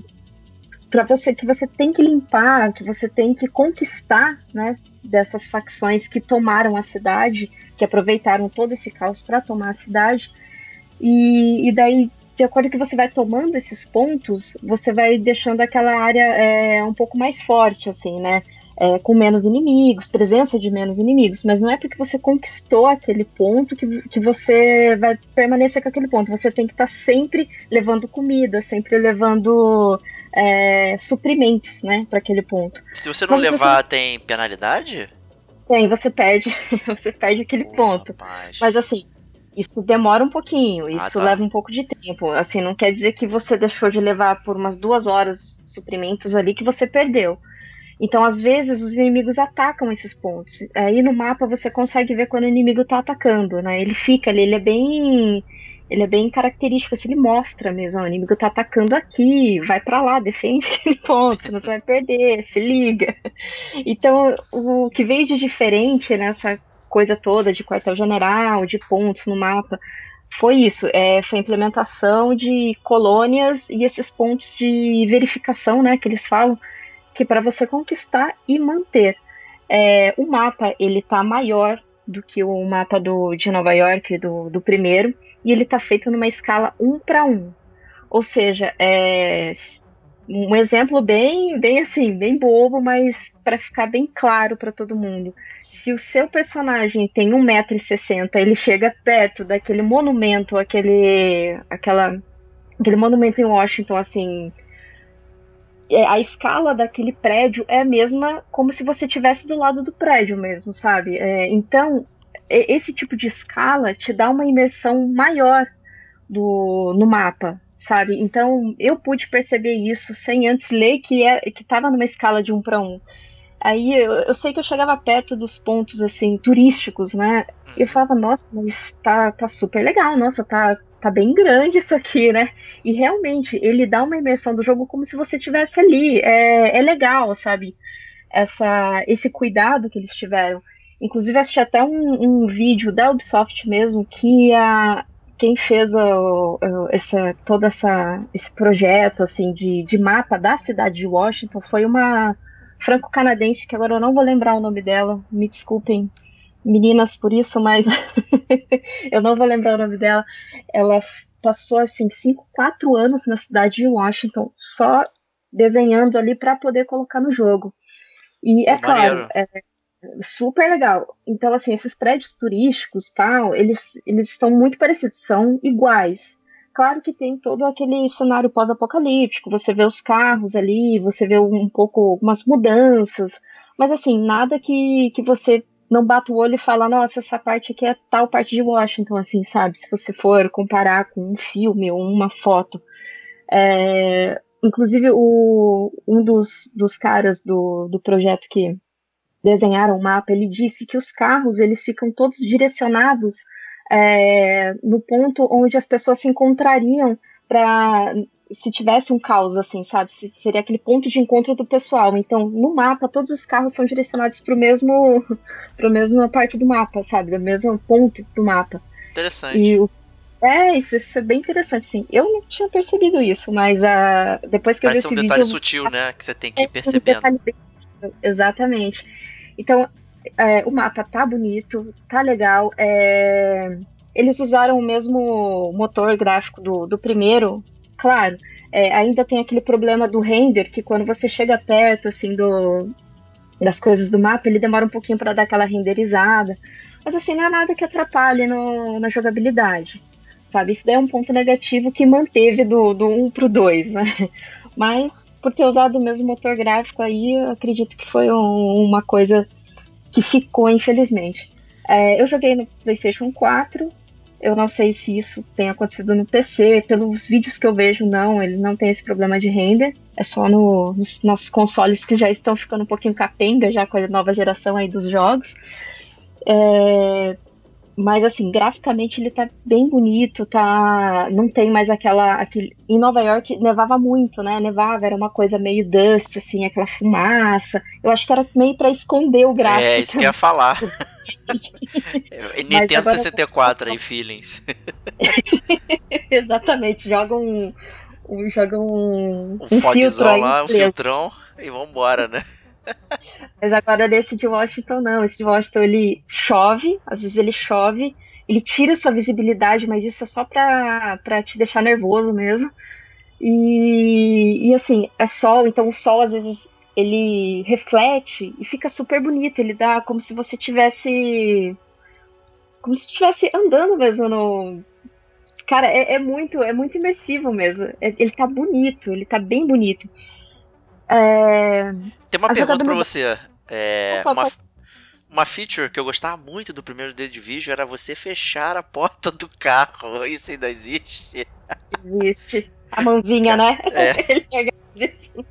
para você que você tem que limpar, que você tem que conquistar, né, dessas facções que tomaram a cidade, que aproveitaram todo esse caos para tomar a cidade. E, e daí de acordo que você vai tomando esses pontos, você vai deixando aquela área é, um pouco mais forte, assim, né? É, com menos inimigos, presença de menos inimigos, mas não é porque você conquistou aquele ponto que, que você vai permanecer com aquele ponto. Você tem que estar tá sempre levando comida, sempre levando é, suprimentos, né, para aquele ponto. Se você não mas levar, você... tem penalidade? Tem, você perde, *laughs* você perde aquele oh, ponto. Rapaz. Mas assim, isso demora um pouquinho, ah, isso ah, tá. leva um pouco de tempo. Assim, não quer dizer que você deixou de levar por umas duas horas suprimentos ali que você perdeu. Então, às vezes, os inimigos atacam esses pontos. Aí no mapa você consegue ver quando o inimigo está atacando, né? Ele fica ali, ele é bem. Ele é bem característico, assim, ele mostra mesmo, o inimigo está atacando aqui, vai para lá, defende *laughs* aquele ponto, senão você vai perder, se liga. Então, o que veio de diferente nessa coisa toda de quartel-general, de pontos no mapa, foi isso, é, foi a implementação de colônias e esses pontos de verificação, né, que eles falam, que para você conquistar e manter. É, o mapa, ele tá maior do que o mapa do, de Nova York, do, do primeiro, e ele tá feito numa escala 1 para 1. Ou seja, é um exemplo bem, bem assim, bem bobo, mas para ficar bem claro para todo mundo se o seu personagem tem 1,60m, ele chega perto daquele monumento, aquele, aquela, aquele monumento em Washington, assim, é, a escala daquele prédio é a mesma como se você estivesse do lado do prédio mesmo, sabe? É, então, esse tipo de escala te dá uma imersão maior do, no mapa, sabe? Então, eu pude perceber isso sem antes ler que é, estava numa escala de 1 para 1. Aí eu, eu, sei que eu chegava perto dos pontos assim turísticos, né? E eu uhum. falava, nossa, mas tá, tá super legal, nossa, tá, tá bem grande isso aqui, né? E realmente ele dá uma imersão do jogo como se você estivesse ali. É, é legal, sabe? Essa, esse cuidado que eles tiveram. Inclusive assisti até um, um vídeo da Ubisoft mesmo que a, quem fez o, o, essa, todo essa, esse projeto assim de, de mapa da cidade de Washington foi uma franco-canadense, que agora eu não vou lembrar o nome dela, me desculpem, meninas, por isso, mas *laughs* eu não vou lembrar o nome dela. Ela passou, assim, cinco, quatro anos na cidade de Washington, só desenhando ali para poder colocar no jogo. E é claro, é super legal. Então, assim, esses prédios turísticos, tal, eles, eles estão muito parecidos, são iguais. Claro que tem todo aquele cenário pós-apocalíptico, você vê os carros ali, você vê um pouco algumas mudanças, mas assim, nada que, que você não bata o olho e fala, nossa, essa parte aqui é tal parte de Washington, assim, sabe? Se você for comparar com um filme ou uma foto. É, inclusive, o, um dos, dos caras do, do projeto que desenharam o mapa, ele disse que os carros, eles ficam todos direcionados é, no ponto onde as pessoas se encontrariam para se tivesse um caos, assim, sabe? Seria aquele ponto de encontro do pessoal. Então, no mapa, todos os carros são direcionados para o mesmo, *laughs* para mesma parte do mapa, sabe? Do mesmo ponto do mapa. Interessante. O é, isso, isso é bem interessante, sim. Eu não tinha percebido isso, mas uh, depois que Parece eu vi um esse detalhe vídeo... sutil, né? Que você tem que ir É, um percebendo. Exatamente. Então, é, o mapa tá bonito, tá legal. é, Eles usaram o mesmo motor gráfico do, do primeiro, claro. é, ainda tem aquele problema do render, que quando você chega perto, assim, do, das coisas do mapa, ele demora um pouquinho para dar aquela renderizada. Mas, assim, não é nada que atrapalhe no- na jogabilidade. Sabe? Isso daí é um ponto negativo que manteve do, do 1 pro 2, né? *laughs* Mas por ter usado o mesmo motor gráfico aí, eu acredito que foi um- uma coisa que ficou, infelizmente. É, eu joguei no PlayStation 4. Eu não sei se isso tem acontecido no PC. Pelos vídeos que eu vejo, não. Ele não tem esse problema de render. É só no- nos nossos consoles que já estão ficando um pouquinho capenga já com a nova geração aí dos jogos. É, mas assim, graficamente ele tá bem bonito, tá. Não tem mais aquela. Aquele... Em Nova York nevava muito, né? Nevava, era uma coisa meio dust, assim, aquela fumaça. Eu acho que era meio pra esconder o gráfico. É, isso que eu ia falar. *laughs* Nintendo agora- 64 aí, feelings. *laughs* Exatamente, joga um. um- joga um, Um, um filtro lá, um filtrão e vambora, né? Mas agora desse de Washington não. Esse de Washington ele chove, às vezes ele chove, ele tira sua visibilidade, mas isso é só pra, pra te deixar nervoso mesmo. E, e assim, é sol, então o sol às vezes ele reflete e fica super bonito. Ele dá como se você tivesse. Como se estivesse andando mesmo no. Cara, é, é muito, é muito imersivo mesmo. É- ele tá bonito, ele tá bem bonito. É, Tem uma A pergunta pra você. É, Opa, uma, uma feature que eu gostava muito do primeiro The Division era você fechar a porta do carro. *laughs* Isso ainda existe. Existe. A mãozinha, né? É. *laughs* Ele assim.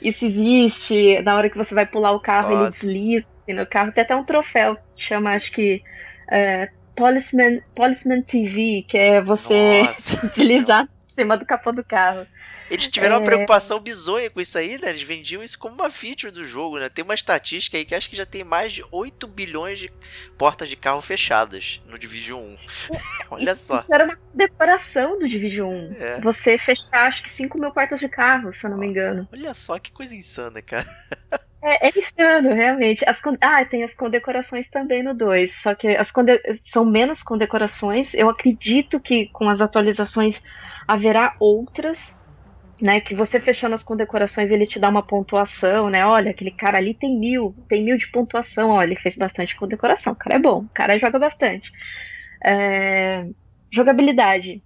Isso existe. Na hora que você vai pular o carro, ele Nossa. desliza assim, no carro. Tem até um troféu que chama, acho que. É, Policeman, Policeman TV, que é você Nossa. *laughs* deslizar *laughs* cima do capô do carro. Eles tiveram uma É. preocupação bizonha com isso aí, né? Eles vendiam isso como uma feature do jogo, né? Tem uma estatística aí que acho que já tem mais de 8 bilhões de portas de carro fechadas no Division 1. *laughs* Olha isso, só. isso era uma decoração do Division 1. É. Você fechar, acho que 5 mil portas de carro, se eu não me engano. Olha só que coisa insana, cara. *laughs* É, é insano, realmente. As Ah, tem as condecorações também no 2. Só que as conde... são menos condecorações. Eu acredito que com as atualizações haverá outras. Né, que você fechando as condecorações ele te dá uma pontuação, né? Olha, aquele cara ali tem mil, tem mil de pontuação. Olha, ele fez bastante condecoração. O cara é bom, o cara joga bastante. É, Jogabilidade.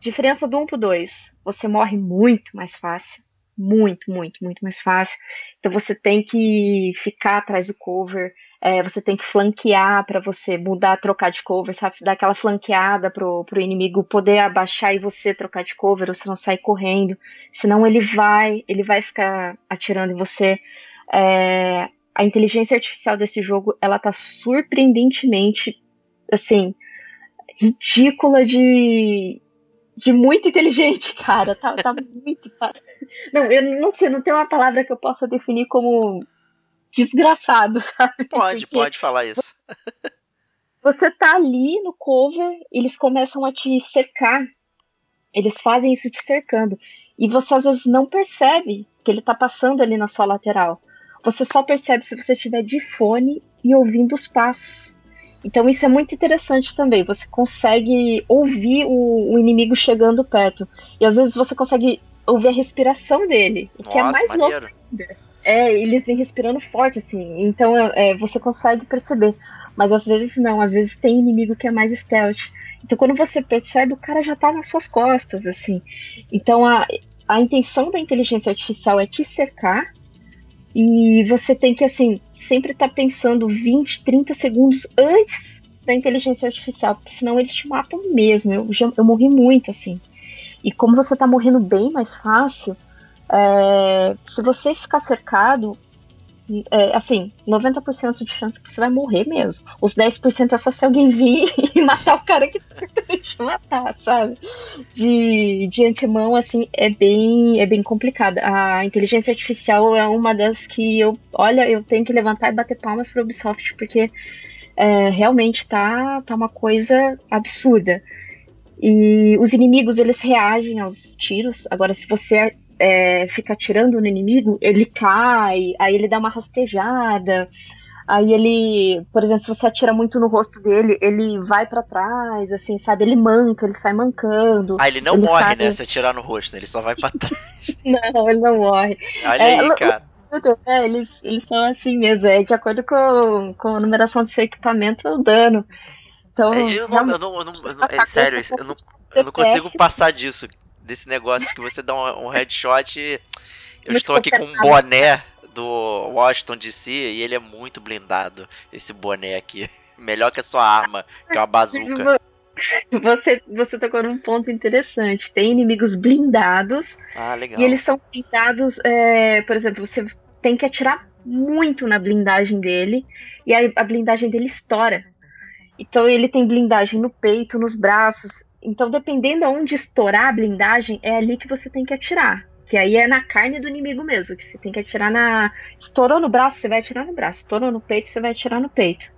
Diferença do 1 pro 2. Você morre muito mais fácil. Muito, muito, muito mais fácil. Então você tem que ficar atrás do cover, é, você tem que flanquear para você mudar, trocar de cover, sabe? Você dá aquela flanqueada pro, pro inimigo poder abaixar e você trocar de cover, ou você não sair correndo. Senão ele vai, ele vai ficar atirando em você. É, a inteligência artificial desse jogo, ela tá surpreendentemente, assim, ridícula de, de muito inteligente, *laughs* cara. Tá, tá muito. Tá... Não, eu não sei, não tem uma palavra que eu possa definir como desgraçado, sabe? Pode, Porque pode falar isso. Você tá ali no cover, eles começam a te cercar. Eles fazem isso te cercando. E você às vezes não percebe que ele tá passando ali na sua lateral. Você só percebe se você estiver de fone e ouvindo os passos. Então isso é muito interessante também. Você consegue ouvir o, o inimigo chegando perto. E às vezes você consegue ouvir a respiração dele. O que é Nossa, mais louco maneiro. é, eles vêm respirando forte, assim. Então é, você consegue perceber. Mas às vezes não, às vezes tem inimigo que é mais stealth. Então, quando você percebe, o cara já tá nas suas costas, assim. Então, a, a intenção da inteligência artificial é te cercar e você tem que, assim, sempre estar tá pensando 20, 30 segundos antes da inteligência artificial, porque senão eles te matam mesmo. Eu, já, eu morri muito, assim. E como você tá morrendo bem mais fácil, é, se você ficar cercado, é, assim, 90% de chance que você vai morrer mesmo. Os 10% é só se alguém vir *laughs* e matar o cara que tá te matar, sabe? De, de antemão, assim, é bem, é bem complicado. A inteligência artificial é uma das que eu, olha, eu tenho que levantar e bater palmas pra Ubisoft, porque é, realmente tá, tá uma coisa absurda. E os inimigos, eles reagem aos tiros. Agora, se você é, fica atirando no inimigo, ele cai, aí ele dá uma rastejada, aí ele, por exemplo, se você atira muito no rosto dele, ele vai para trás, assim, sabe? Ele manca, ele sai mancando. Ah, ele não ele morre, sai... né? Se atirar no rosto, né? ele só vai pra trás. *laughs* não, ele não morre. Olha é, aí, cara. É, eles, eles são assim mesmo, é de acordo com, com a numeração do seu equipamento, é o dano. Então, é, eu, não, eu, não, eu, não, eu não, é sério, eu não, eu não consigo passar disso desse negócio que você dá um, um headshot. E eu muito estou aqui com um boné do Washington DC e ele é muito blindado, esse boné aqui. *laughs* Melhor que a sua arma, que é uma bazuca. *laughs* Você, você tocou num ponto interessante. Tem inimigos blindados. Ah, legal. E eles são blindados, é, por exemplo, você tem que atirar muito na blindagem dele. E a, a blindagem dele estoura. Então ele tem blindagem no peito, nos braços. Então, dependendo aonde estourar a blindagem, é ali que você tem que atirar. Que aí é na carne do inimigo mesmo. Que você tem que atirar na. Estourou no braço, você vai atirar no braço. Estourou no peito, você vai atirar no peito.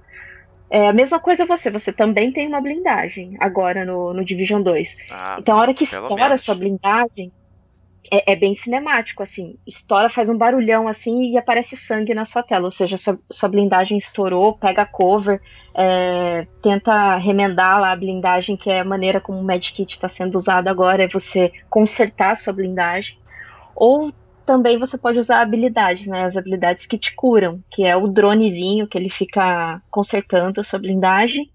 É a mesma coisa você, você também tem uma blindagem agora no, no Division 2. Ah, então a hora que estoura a sua blindagem, é, é, bem cinemático, assim. Estoura, faz um barulhão assim e aparece sangue na sua tela. Ou seja, sua, sua blindagem estourou, pega cover, é, tenta remendar lá a blindagem, que é a maneira como o Medkit está sendo usado agora, é você consertar a sua blindagem. Ou também você pode usar habilidades, né? As habilidades que te curam, que é o dronezinho que ele fica consertando a sua blindagem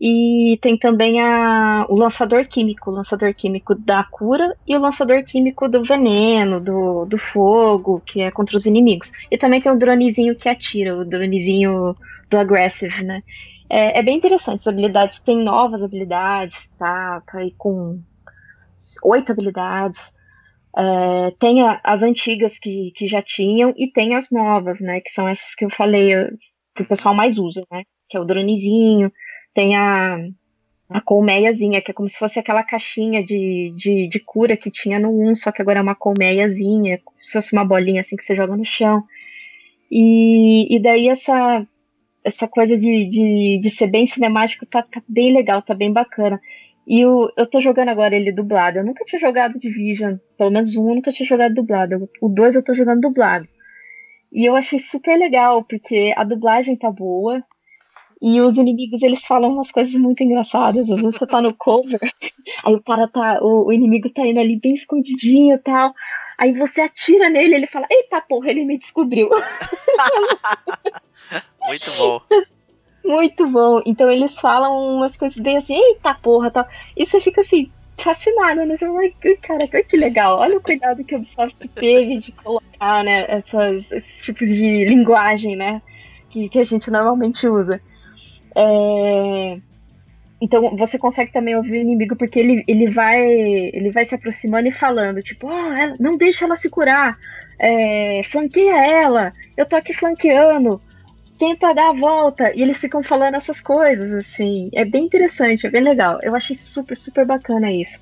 e tem também a, o lançador químico, o lançador químico da cura e o lançador químico do veneno, do, do fogo, que é contra os inimigos. E também tem o dronezinho que atira, o dronezinho do aggressive, né? É, é bem interessante, as habilidades tem novas habilidades, tá, tá aí com oito habilidades. É, tem a, as antigas que, que já tinham e tem as novas, né? Que são essas que eu falei, que o pessoal mais usa, né? Que é o dronezinho, tem a, a colmeiazinha, que é como se fosse aquela caixinha de, de, de, cura que tinha no 1, só que agora é uma colmeiazinha, como se fosse uma bolinha assim que você joga no chão. E, e daí essa, essa coisa de, de, de ser bem cinemático tá, tá bem legal, tá bem bacana. E o, eu tô jogando agora ele dublado. Eu nunca tinha jogado Division, pelo menos um eu nunca tinha jogado dublado. O dois eu tô jogando dublado. E eu achei super legal, porque a dublagem tá boa, e os inimigos, eles falam umas coisas muito engraçadas. Às vezes você tá no cover, *laughs* aí o cara tá. O, o inimigo tá indo ali bem escondidinho e tal. Aí você atira nele, ele fala, eita porra, ele me descobriu. *laughs* muito bom. Muito bom. Então eles falam umas coisas bem assim, eita porra, tal. E você fica assim, fascinado, né? Você fala, cara, que legal. Olha o cuidado que o Ubisoft teve de colocar, né, essas, esses tipos de linguagem, né? Que, que a gente normalmente usa. É... Então você consegue também ouvir o inimigo porque ele, ele vai ele vai se aproximando e falando, tipo, oh, não deixa ela se curar, é, flanqueia ela, eu tô aqui flanqueando, tenta dar a volta. E eles ficam falando essas coisas, assim. É bem interessante, é bem legal. Eu achei super, super bacana isso.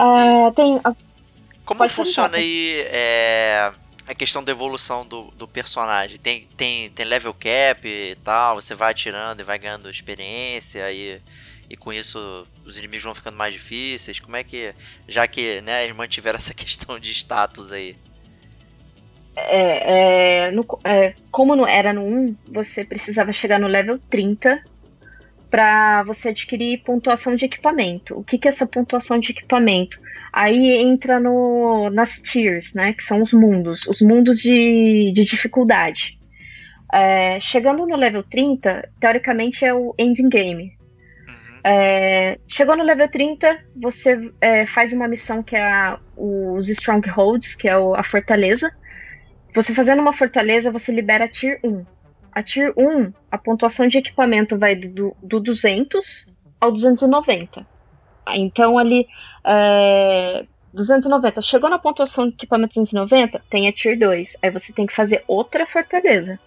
Uh, tem as... Como Pode funciona aí é, a questão da evolução do, do personagem. Tem, tem, tem level cap e tal, você vai atirando e vai ganhando experiência e, e com isso os inimigos vão ficando mais difíceis. Como é que, já que né, eles mantiveram *laughs* essa questão de status aí? É, é, no, é, como no, era no 1, você precisava chegar no level 30 para você adquirir pontuação de equipamento. O que, que é essa pontuação de equipamento? Aí entra no, nas tiers, né? Que são os mundos, os mundos de, de dificuldade. É, chegando no level 30, teoricamente é o ending game. Uhum. É, chegou no level 30, você é, faz uma missão que é a, os Strongholds, que é o, a fortaleza. Você fazendo uma fortaleza, você libera a Tier 1. A Tier 1, a pontuação de equipamento vai do, do 200 ao 290. Então ali, é, 290. Chegou na pontuação de equipamento 290, tem a Tier 2. Aí você tem que fazer outra fortaleza.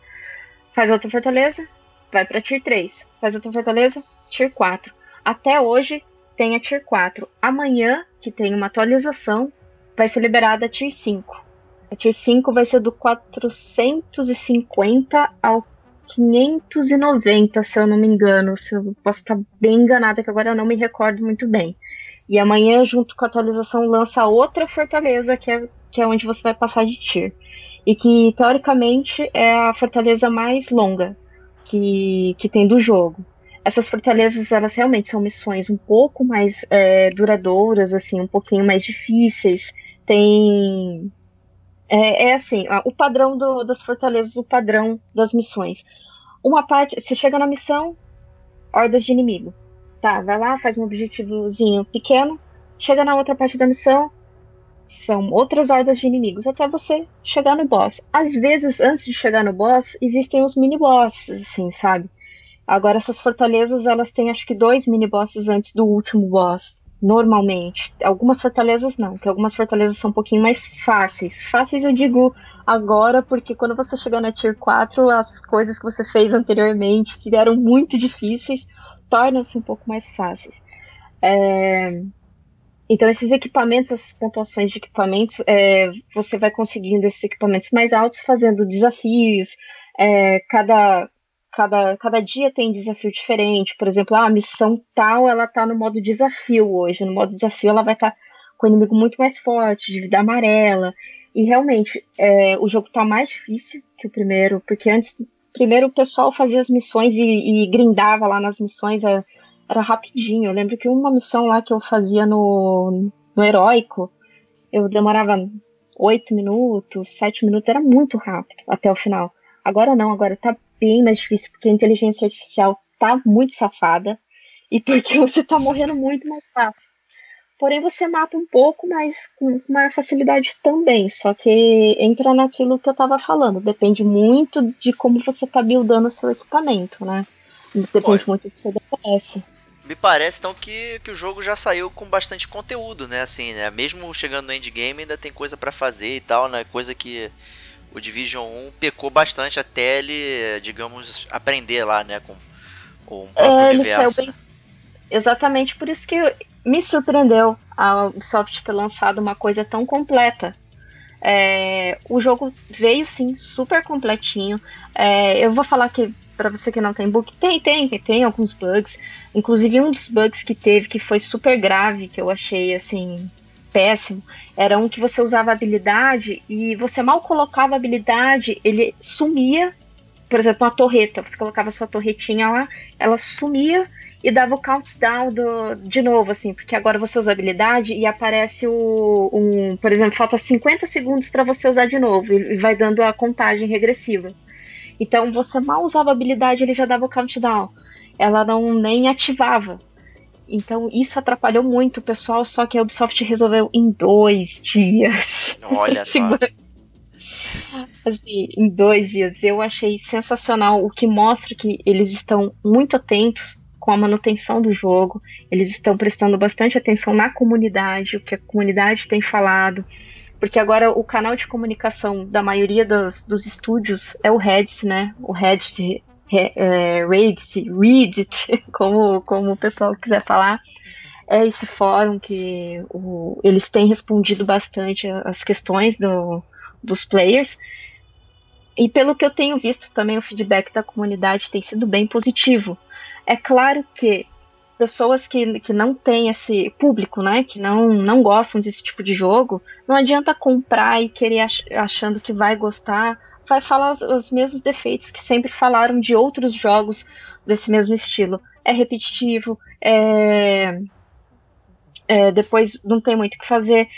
Faz outra fortaleza, vai para Tier 3. Faz outra fortaleza, Tier 4. Até hoje tem a Tier 4. Amanhã, que tem uma atualização, vai ser liberada a Tier 5. A Tier 5 vai ser do 450 ao 590, se eu não me engano. Se eu posso estar bem enganada, que agora eu não me recordo muito bem. E amanhã, junto com a atualização, lança outra fortaleza, que é, que é onde você vai passar de tier. E que, teoricamente, é a fortaleza mais longa que, que tem do jogo. Essas fortalezas, elas realmente são missões um pouco mais é, duradouras, assim, um pouquinho mais difíceis. Tem é, é assim, o padrão do, das fortalezas, o padrão das missões. Uma parte, você chega na missão, hordas de inimigo. Tá, vai lá, faz um objetivozinho pequeno, chega na outra parte da missão, são outras hordas de inimigos, até você chegar no boss. Às vezes, antes de chegar no boss, existem os mini-bosses, assim, sabe? Agora, essas fortalezas, elas têm acho que dois mini-bosses antes do último boss, normalmente. Algumas fortalezas não, que algumas fortalezas são um pouquinho mais fáceis. Fáceis eu digo agora, porque quando você chegar na Tier 4, as coisas que você fez anteriormente, que eram muito difíceis, tornam-se um pouco mais fáceis. É... Então, esses equipamentos, essas pontuações de equipamentos, é, você vai conseguindo esses equipamentos mais altos fazendo desafios. É, cada, cada, cada dia tem desafio diferente. Por exemplo, ah, a missão tal, ela tá no modo desafio hoje. No modo desafio, ela vai estar tá com o inimigo muito mais forte, de vida amarela. E realmente, é, o jogo tá mais difícil que o primeiro, porque antes, primeiro o pessoal fazia as missões e, e grindava lá nas missões, era, era, rapidinho. Eu lembro que uma missão lá que eu fazia no, no Heróico, eu demorava oito minutos, sete minutos, era muito rápido até o final. Agora não, agora tá bem mais difícil, porque a inteligência artificial tá muito safada e porque *laughs* você tá morrendo muito mais fácil. Porém, você mata um pouco, mas com maior facilidade também. Só que entra naquilo que eu estava falando. Depende muito de como você está buildando o seu equipamento, né? Depende Olha, muito do seu DPS. Me parece então que, que o jogo já saiu com bastante conteúdo, né? Assim, né? Mesmo chegando no endgame, ainda tem coisa para fazer e tal, né? Coisa que o Division 1 pecou bastante até ele, digamos, aprender lá, né? Com o próprio é, universo. Bem... Né? Exatamente por isso que me surpreendeu a Ubisoft ter lançado uma coisa tão completa. É, o jogo veio sim super completinho. É, eu vou falar que para você que não tem bug, tem, tem, tem alguns bugs. Inclusive um dos bugs que teve que foi super grave, que eu achei assim péssimo, era um que você usava habilidade e você mal colocava habilidade, ele sumia. Por exemplo, uma torreta, você colocava sua torretinha lá, ela sumia e dava o countdown do, de novo, assim, porque agora você usa habilidade e aparece o. Um, por exemplo, falta 50 segundos para você usar de novo e vai dando a contagem regressiva. Então você mal usava habilidade, ele já dava o countdown. Ela não nem ativava. Então isso atrapalhou muito o pessoal, só que a Ubisoft resolveu em dois dias. Olha *laughs* só. assim, em dois dias. Eu achei sensacional, o que mostra que eles estão muito atentos com a manutenção do jogo. Eles estão prestando bastante atenção na comunidade, o que a comunidade tem falado. Porque agora o canal de comunicação da maioria dos, dos estúdios é o Reddit, né? O Reddit, é, Reddit, Reddit, *laughs* como, como o pessoal quiser falar. É esse fórum que o, eles têm respondido bastante as questões do, dos players. E pelo que eu tenho visto também, o feedback da comunidade tem sido bem positivo. É claro que pessoas que, que não têm esse público, né, que não, não gostam desse tipo de jogo, não adianta comprar e querer ach, achando que vai gostar, vai falar os, os, mesmos defeitos que sempre falaram de outros jogos desse mesmo estilo. É repetitivo, é, é, depois não tem muito o que fazer.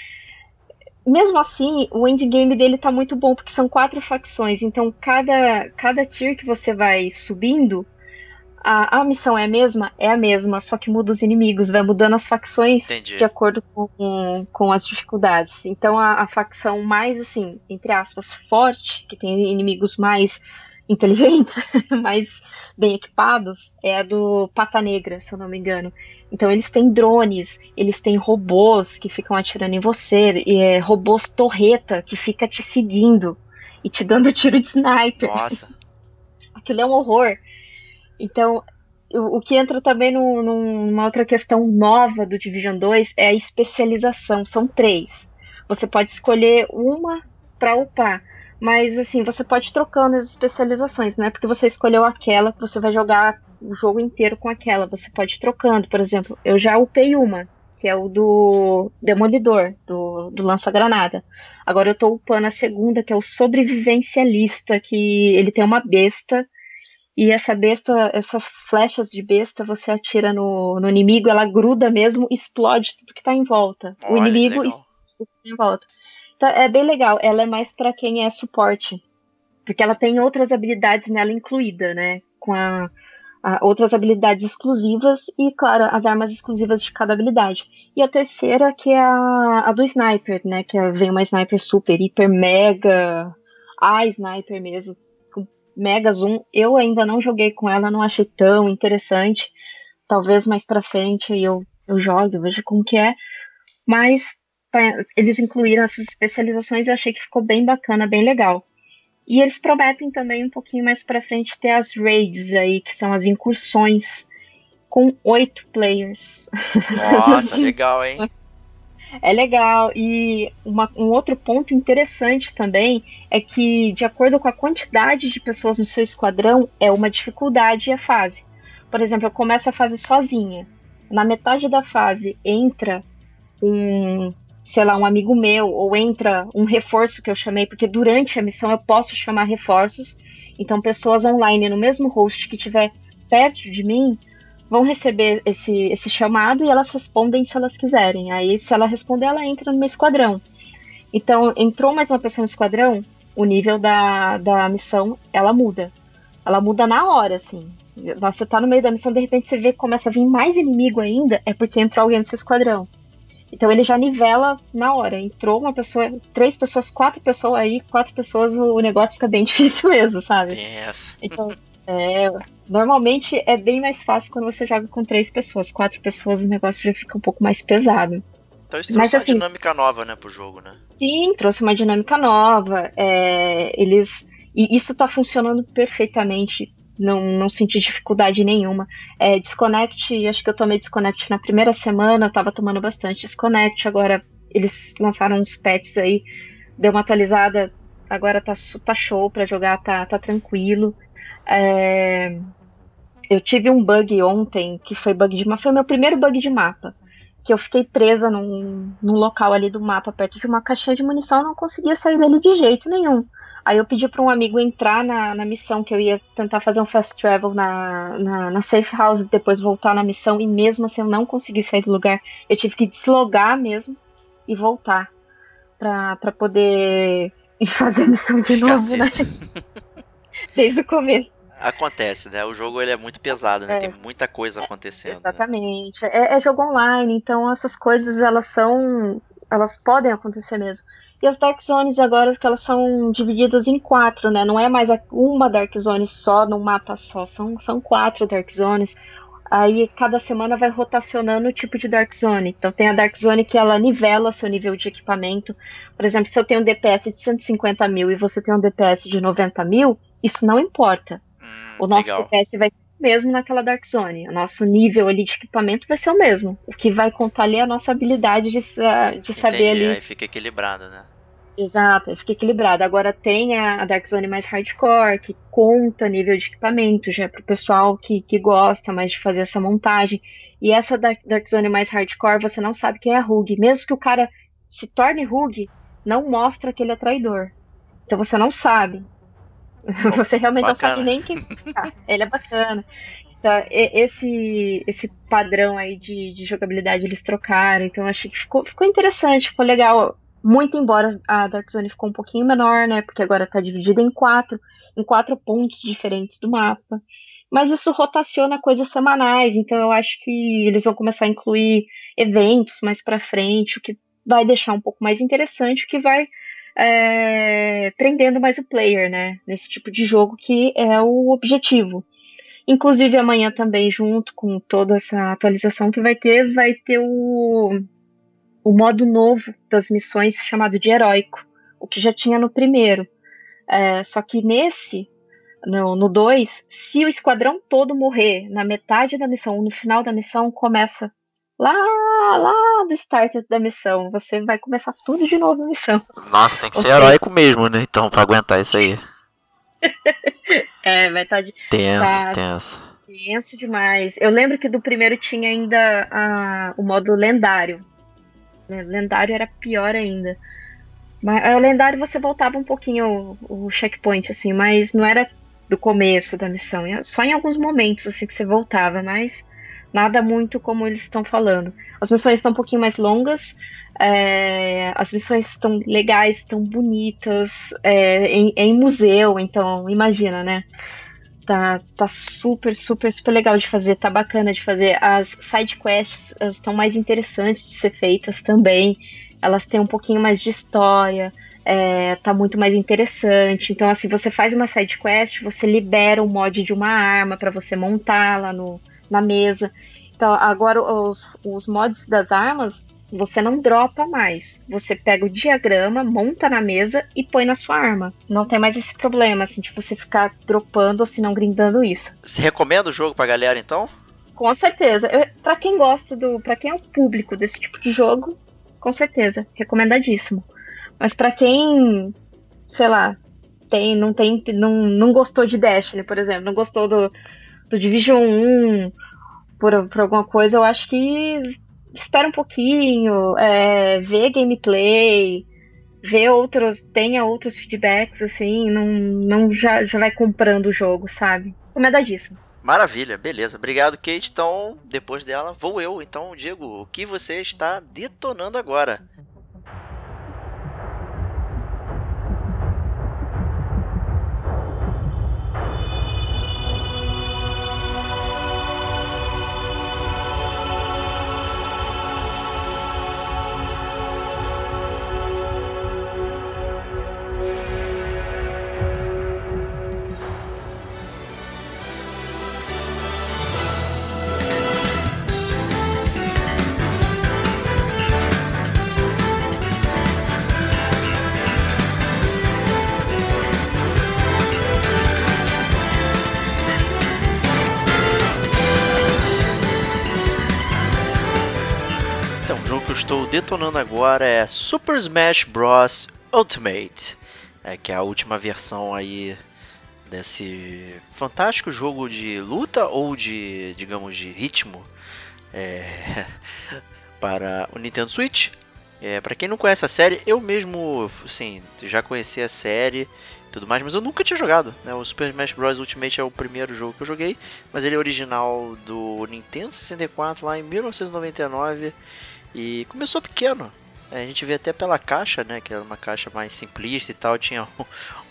Mesmo assim, o endgame dele tá muito bom, porque são quatro facções, então cada, cada tier que você vai subindo, a, a missão é a mesma? É a mesma, só que muda os inimigos, vai mudando as facções Entendi. de acordo com, com as dificuldades. Então a, a facção mais, assim, entre aspas, forte, que tem inimigos mais inteligentes, *laughs* mais bem equipados, é a do Pata Negra, se eu não me engano. Então eles têm drones, eles têm robôs que ficam atirando em você, e é, robôs torreta que fica te seguindo e te dando tiro de sniper. Nossa. *laughs* Aquilo é um horror. Então, o, que entra também no, numa outra questão nova do Division 2 é a especialização. São três. Você pode escolher uma para upar. Mas assim, você pode ir trocando as especializações, não é porque você escolheu aquela que você vai jogar o jogo inteiro com aquela. Você pode ir trocando. Por exemplo, eu já upei uma, que é o do Demolidor, do, do lança-granada. Agora eu tô upando a segunda, que é o sobrevivencialista, que ele tem uma besta. E essa besta, essas flechas de besta, você atira no, no inimigo, ela gruda mesmo, explode tudo que tá em volta. o Olha, inimigo legal. explode tudo que tá em volta. Então, é bem legal. Ela é mais para quem é suporte. Porque ela tem outras habilidades nela incluída, né? Com a, a- outras habilidades exclusivas e, claro, as armas exclusivas de cada habilidade. E a terceira, que é a, a do sniper, né? Que é- vem uma sniper super, hiper, mega. A sniper mesmo. Mega zoom. Eu ainda não joguei com ela, não achei tão interessante. Talvez mais pra frente aí eu, eu jogue, eu vejo como que é. Mas tá, eles incluíram essas especializações e eu achei que ficou bem bacana, bem legal. E eles prometem também um pouquinho mais pra frente ter as raids aí, que são as incursões, com oito players. Nossa, legal, hein? *laughs* É legal. E uma- um outro ponto interessante também é que, de acordo com a quantidade de pessoas no seu esquadrão, é uma dificuldade a fase. Por exemplo, eu começo a fase sozinha. Na metade da fase entra um, sei lá, um amigo meu, ou entra um reforço que eu chamei, porque durante a missão eu posso chamar reforços. Então, pessoas online no mesmo host que estiver perto de mim vão receber esse, esse chamado e elas respondem se elas quiserem. Aí, se ela responder, ela entra no meu esquadrão. Então, entrou mais uma pessoa no esquadrão, o nível da, da missão, ela muda. Ela muda na hora, assim. Você tá no meio da missão, de repente você vê que começa a vir mais inimigo ainda, é porque entrou alguém no seu esquadrão. Então ele já nivela na hora. Entrou uma pessoa, três pessoas, quatro pessoas aí, quatro pessoas, o negócio fica bem *laughs* difícil mesmo, sabe? Essa. Então, é, normalmente é bem mais fácil quando você joga com três pessoas. Quatro pessoas o negócio já fica um pouco mais pesado. Então isso Mas, trouxe uma assim- dinâmica nova, né, pro jogo, né? Sim, trouxe uma dinâmica nova. é, eles e isso tá funcionando perfeitamente. Não, não senti dificuldade nenhuma. É, Disconnect, acho que eu tomei Disconnect na primeira semana, eu tava tomando bastante Disconnect. Agora eles lançaram uns patches aí, deu uma atualizada. Agora tá, tá show pra jogar, tá, tá tranquilo. É, eu tive um bug ontem, que foi bug de mapa, foi meu primeiro bug de mapa. Que eu fiquei presa num, num local ali do mapa, perto de uma caixinha de munição, não conseguia sair dele de jeito nenhum. Aí eu pedi para um amigo entrar na, na missão, que eu ia tentar fazer um fast travel na, na, na safe house e depois voltar na missão, e mesmo assim eu não consegui sair do lugar. Eu tive que deslogar mesmo e voltar pra poder *laughs* fazer a missão de novo, né? *laughs* Desde o começo. Acontece, né? O jogo ele é muito pesado, né? É. Tem muita coisa acontecendo. né? Exatamente. É, é jogo online, então essas coisas elas são. Elas podem acontecer mesmo. E as Dark Zones agora que elas são divididas em quatro, né? Não é mais uma Dark Zone só num mapa só, são, são quatro Dark Zones. Aí cada semana vai rotacionando o tipo de Dark Zone. Então tem a Dark Zone que ela nivela seu nível de equipamento. Por exemplo, se eu tenho um DPS de 150 mil e você tem um DPS de 90 mil, isso não importa. Hum, O nosso legal. DPS vai ser o mesmo naquela Dark Zone. O nosso nível ali de equipamento vai ser o mesmo. O que vai contar ali é a nossa habilidade de, de saber Entendi, ali. aí fica equilibrado, né? Exato, fica equilibrado. Agora tem a, a Dark Zone mais hardcore, que conta nível de equipamento, já é pro pessoal que, que gosta mais de fazer essa montagem. E essa Dark, Dark Zone mais hardcore, você não sabe quem é Rug. Mesmo que o cara se torne Rug, não mostra que ele é traidor. Então você não sabe. *laughs* Você realmente não bacana. sabe nem quem buscar. Ele é bacana. Então, esse, esse padrão aí de, de jogabilidade eles trocaram, então eu achei que ficou, ficou interessante, ficou legal Muito embora a Dark Zone ficou um pouquinho menor, né? Porque agora está dividida em quatro, em quatro pontos diferentes do mapa. Mas isso rotaciona coisas semanais, então eu acho que eles vão começar a incluir eventos mais para frente, o que vai deixar um pouco mais interessante, o que vai é, prendendo mais o player, né? Nesse tipo de jogo que é o objetivo. Inclusive amanhã também, junto com toda essa atualização que vai ter, vai ter o o modo novo das missões chamado de heróico, o que já tinha no primeiro. É, só que nesse, no 2, se o esquadrão todo morrer na metade da missão, ou no final da missão, começa lá, lá do starter da missão. Você vai começar tudo de novo na missão. Nossa, tem que ser heróico mesmo, né? Então, pra aguentar isso aí. *laughs* é, vai estar tá de. Tenso, tá, tenso. Tenso demais. Eu lembro que do primeiro tinha ainda a, o modo lendário. Né? Lendário era pior ainda. Mas o lendário você voltava um pouquinho o, o checkpoint, assim, mas não era do começo da missão. Só em alguns momentos assim que você voltava, mas nada muito como eles estão falando. As missões estão um pouquinho mais longas, é, as missões estão legais, estão bonitas, é, em, é em museu, então imagina, né? Tá, tá super, super, super legal de fazer, tá bacana de fazer. As side quests estão mais interessantes de ser feitas também. Elas têm um pouquinho mais de história, é, tá muito mais interessante. Então, assim, você faz uma side quest, você libera o mod de uma arma para você montar lá no, na mesa. Então, agora os, os mods das armas você não dropa mais. Você pega o diagrama, monta na mesa e põe na sua arma. Não tem mais esse problema, assim, de você ficar dropando ou se não grindando isso. Você recomenda o jogo pra galera, então? Com certeza. Eu, pra quem gosta do. para quem é o público desse tipo de jogo, com certeza. Recomendadíssimo. Mas para quem, sei lá, tem, não tem. Não, não gostou de Destiny, por exemplo, não gostou do, do Division 1 por, por alguma coisa, eu acho que espera um pouquinho, é, vê gameplay, vê outros, tenha outros feedbacks, assim, não, não já, já vai comprando o jogo, sabe? Recomendadíssimo. Maravilha, beleza. Obrigado, Kate. Então, depois dela, vou eu. Então, Diego, o que você está detonando agora? Detonando agora é Super Smash Bros. Ultimate, é, que é a última versão aí desse fantástico jogo de luta ou de, digamos, de ritmo é, *laughs* para o Nintendo Switch. É, para quem não conhece a série, eu mesmo, sim, já conheci a série tudo mais, mas eu nunca tinha jogado. Né? O Super Smash Bros. Ultimate é o primeiro jogo que eu joguei, mas ele é original do Nintendo 64 lá em 1999 e começou pequeno. É, a gente vê até pela caixa, né? Que era uma caixa mais simplista e tal. Tinha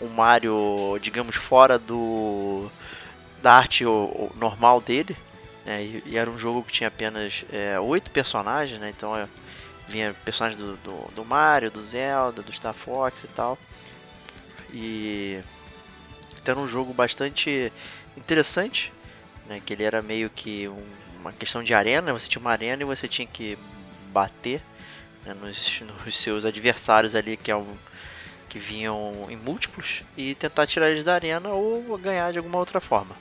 um, Mario, digamos, fora do da arte normal dele. Né, e, era um jogo que tinha apenas é, oito personagens, né? Então é, vinha personagens do, do, do, Mario, do Zelda, do Star Fox e tal. E então era um jogo bastante interessante, né? Que ele era meio que um, uma questão de arena. Você tinha uma arena e você tinha que bater né, nos, nos, seus adversários ali que, é um, que vinham em múltiplos e tentar tirar eles da arena ou ganhar de alguma outra forma.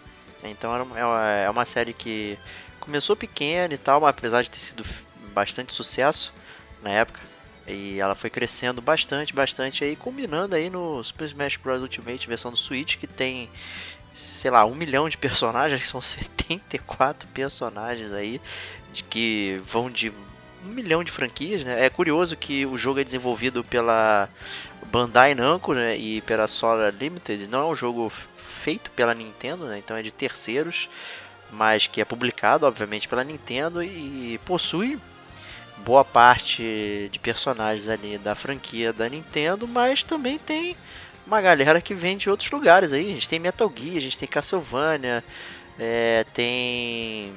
Então era uma, é uma série que começou pequena e tal, mas apesar de ter sido bastante sucesso na época, e ela foi crescendo bastante, bastante aí, combinando aí no Super Smash Bros. Ultimate versão do Switch, que tem, sei lá, um milhão de personagens, *laughs* são 74 personagens aí, de que vão de um milhão de franquias, né? É curioso que o jogo é desenvolvido pela Bandai Namco né? e pela Solar Limited. Não é um jogo feito pela Nintendo, né? Então é de terceiros, mas que é publicado, obviamente, pela Nintendo e possui boa parte de personagens ali da franquia da Nintendo, mas também tem uma galera que vem de outros lugares aí. A gente tem Metal Gear, a gente tem Castlevania, é, tem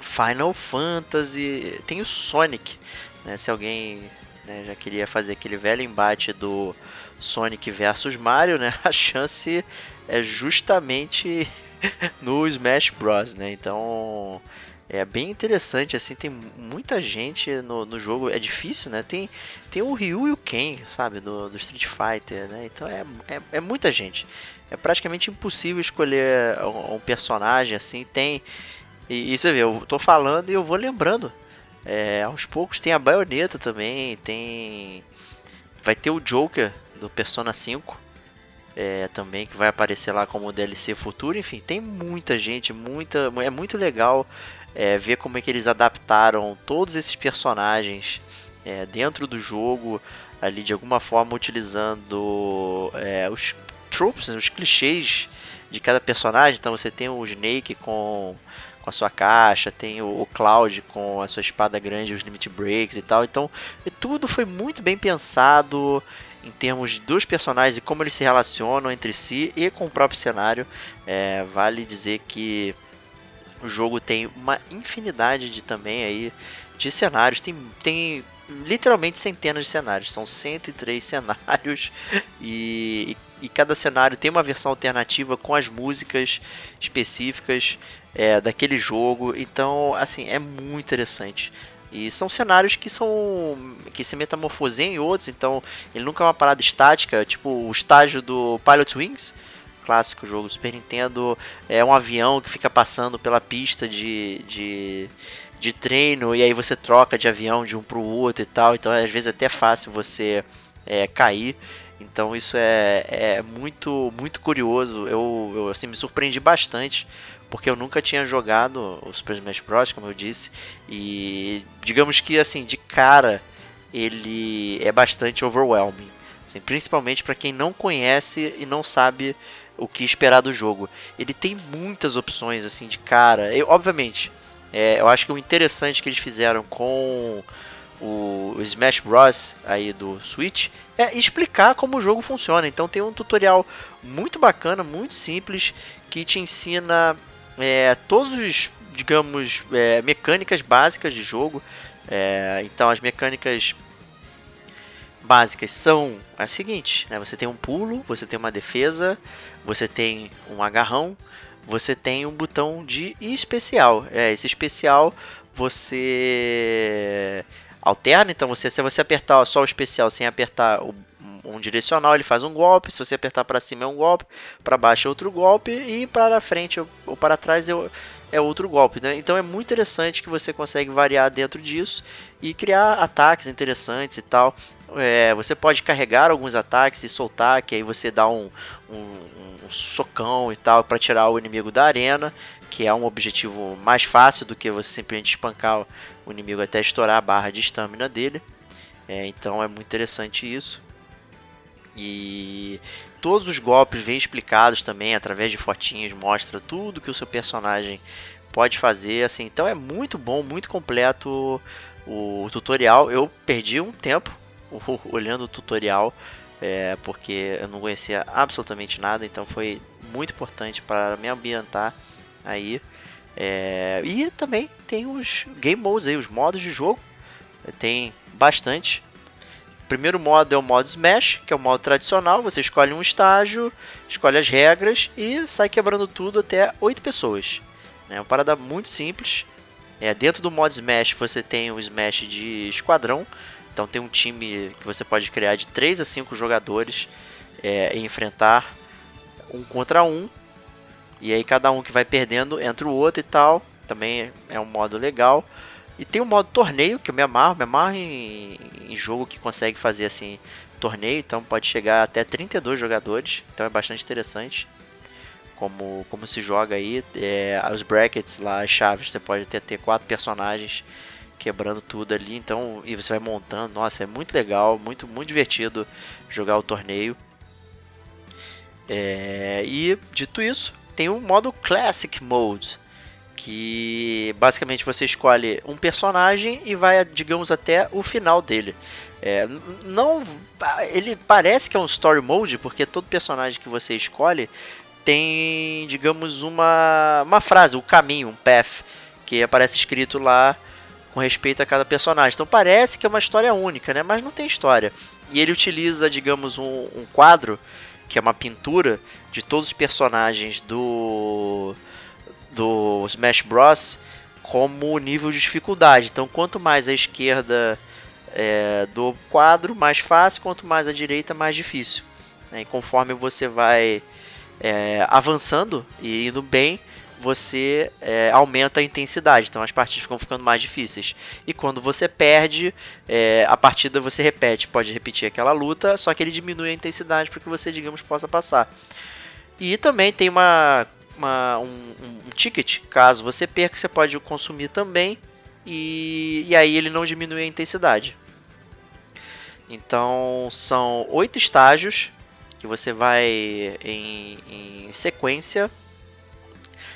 Final Fantasy, tem o Sonic. Né? Se alguém né, já queria fazer aquele velho embate do Sonic versus Mario, né? *laughs* A chance é justamente *laughs* no Smash Bros, né? Então é bem interessante, assim, tem muita gente no, no jogo, é difícil, né? Tem, tem o Ryu e o Ken, sabe, do, do Street Fighter, né? Então é, é, é muita gente. É praticamente impossível escolher um, um personagem, assim, tem... E, e, você vê, eu tô falando e eu vou lembrando. É, aos poucos tem a baioneta também, tem... Vai ter o Joker do Persona 5, é, também que vai aparecer lá como DLC futuro. Enfim, tem muita gente, muita, é muito legal é, ver como é que eles adaptaram todos esses personagens é, dentro do jogo, ali de alguma forma utilizando é, os tropes, os clichês de cada personagem. Então você tem o Snake com, a sua caixa, tem o, o Cloud com a sua espada grande, os limit breaks e tal. Então tudo foi muito bem pensado em termos dos personagens e como eles se relacionam entre si e com o próprio cenário. É, vale dizer que o jogo tem uma infinidade de também aí de cenários. Tem, tem literalmente centenas de cenários. São 103 *laughs* cenários e, e, e cada cenário tem uma versão alternativa com as músicas específicas é, daquele jogo. Então, assim, é muito interessante. E são cenários que são que se metamorfoseiam em outros, então ele nunca é uma parada estática, tipo o estágio do Pilot Wings, clássico jogo do Super Nintendo, é um avião que fica passando pela pista de, de, de treino e aí você troca de avião de um para o outro e tal, então às vezes é até fácil você é, cair. Então isso é, é muito muito curioso. Eu, eu assim me surpreendi bastante porque eu nunca tinha jogado o Super Smash Bros, como eu disse, e digamos que assim, de cara ele é bastante overwhelming, assim, principalmente para quem não conhece e não sabe o que esperar do jogo. Ele tem muitas opções assim de cara. Eu, obviamente, é, eu acho que o interessante que eles fizeram com o, Smash Bros aí do Switch é explicar como o jogo funciona. Então tem um tutorial muito bacana, muito simples que te ensina é, todos os, digamos, é, mecânicas básicas de jogo. É, então as mecânicas básicas são as seguintes, né? Você tem um pulo, você tem uma defesa, você tem um agarrão, você tem um botão de especial. É, esse especial você alterna, então você se você apertar só o especial sem apertar o um direcional, ele faz um golpe. Se você apertar para cima é um golpe, para baixo é outro golpe e para frente ou para trás é, é outro golpe. Né? Então é muito interessante que você consegue variar dentro disso e criar ataques interessantes e tal. É, você pode carregar alguns ataques e soltar, que aí você dá um, um, um socão e tal para tirar o inimigo da arena, que é um objetivo mais fácil do que você simplesmente espancar o inimigo até estourar a barra de estamina dele. É, então é muito interessante isso. E todos os golpes vêm explicados também através de fotinhos, mostra tudo que o seu personagem pode fazer, assim. Então é muito bom, muito completo o, tutorial. Eu perdi um tempo *laughs* olhando o tutorial, é, porque eu não conhecia absolutamente nada, então foi muito importante para me ambientar aí. É, e também tem os game modes aí, os modos de jogo. Tem bastante primeiro modo é o modo Smash, que é o modo tradicional. Você escolhe um estágio, escolhe as regras e sai quebrando tudo até 8 pessoas. É uma parada muito simples. É, dentro do modo Smash você tem o Smash de esquadrão. Então tem um time que você pode criar de 3 a 5 jogadores é, e enfrentar um contra um. E aí cada um que vai perdendo entra o outro e tal. Também é um modo legal. E tem o modo torneio, que eu me amarro, me amarro em, em jogo que consegue fazer assim torneio, então pode chegar até 32 jogadores, então é bastante interessante como, como se joga aí. É, os brackets lá, as chaves, você pode até ter quatro personagens quebrando tudo ali, então e você vai montando. Nossa, é muito legal, muito muito divertido jogar o torneio. É, e dito isso, tem o modo Classic Mode, que basicamente você escolhe um personagem e vai, digamos, até o final dele. É, não, ele parece que é um story mode porque todo personagem que você escolhe tem, digamos, uma uma frase, um caminho, um path que aparece escrito lá com respeito a cada personagem. Então parece que é uma história única, né? Mas não tem história. E ele utiliza, digamos, um, um quadro que é uma pintura de todos os personagens do do Smash Bros como nível de dificuldade. Então, quanto mais a esquerda é, do quadro, mais fácil, quanto mais a direita, mais difícil. Né? E conforme você vai é, avançando e indo bem, você é, aumenta a intensidade, então as partidas ficam ficando mais difíceis. E quando você perde, é, a partida você repete, pode repetir aquela luta, só que ele diminui a intensidade para que você, digamos, possa passar. E também tem uma, uma um, um, ticket, caso você perca, você pode consumir também, e, e aí ele não diminui a intensidade. Então são oito estágios que você vai em, em sequência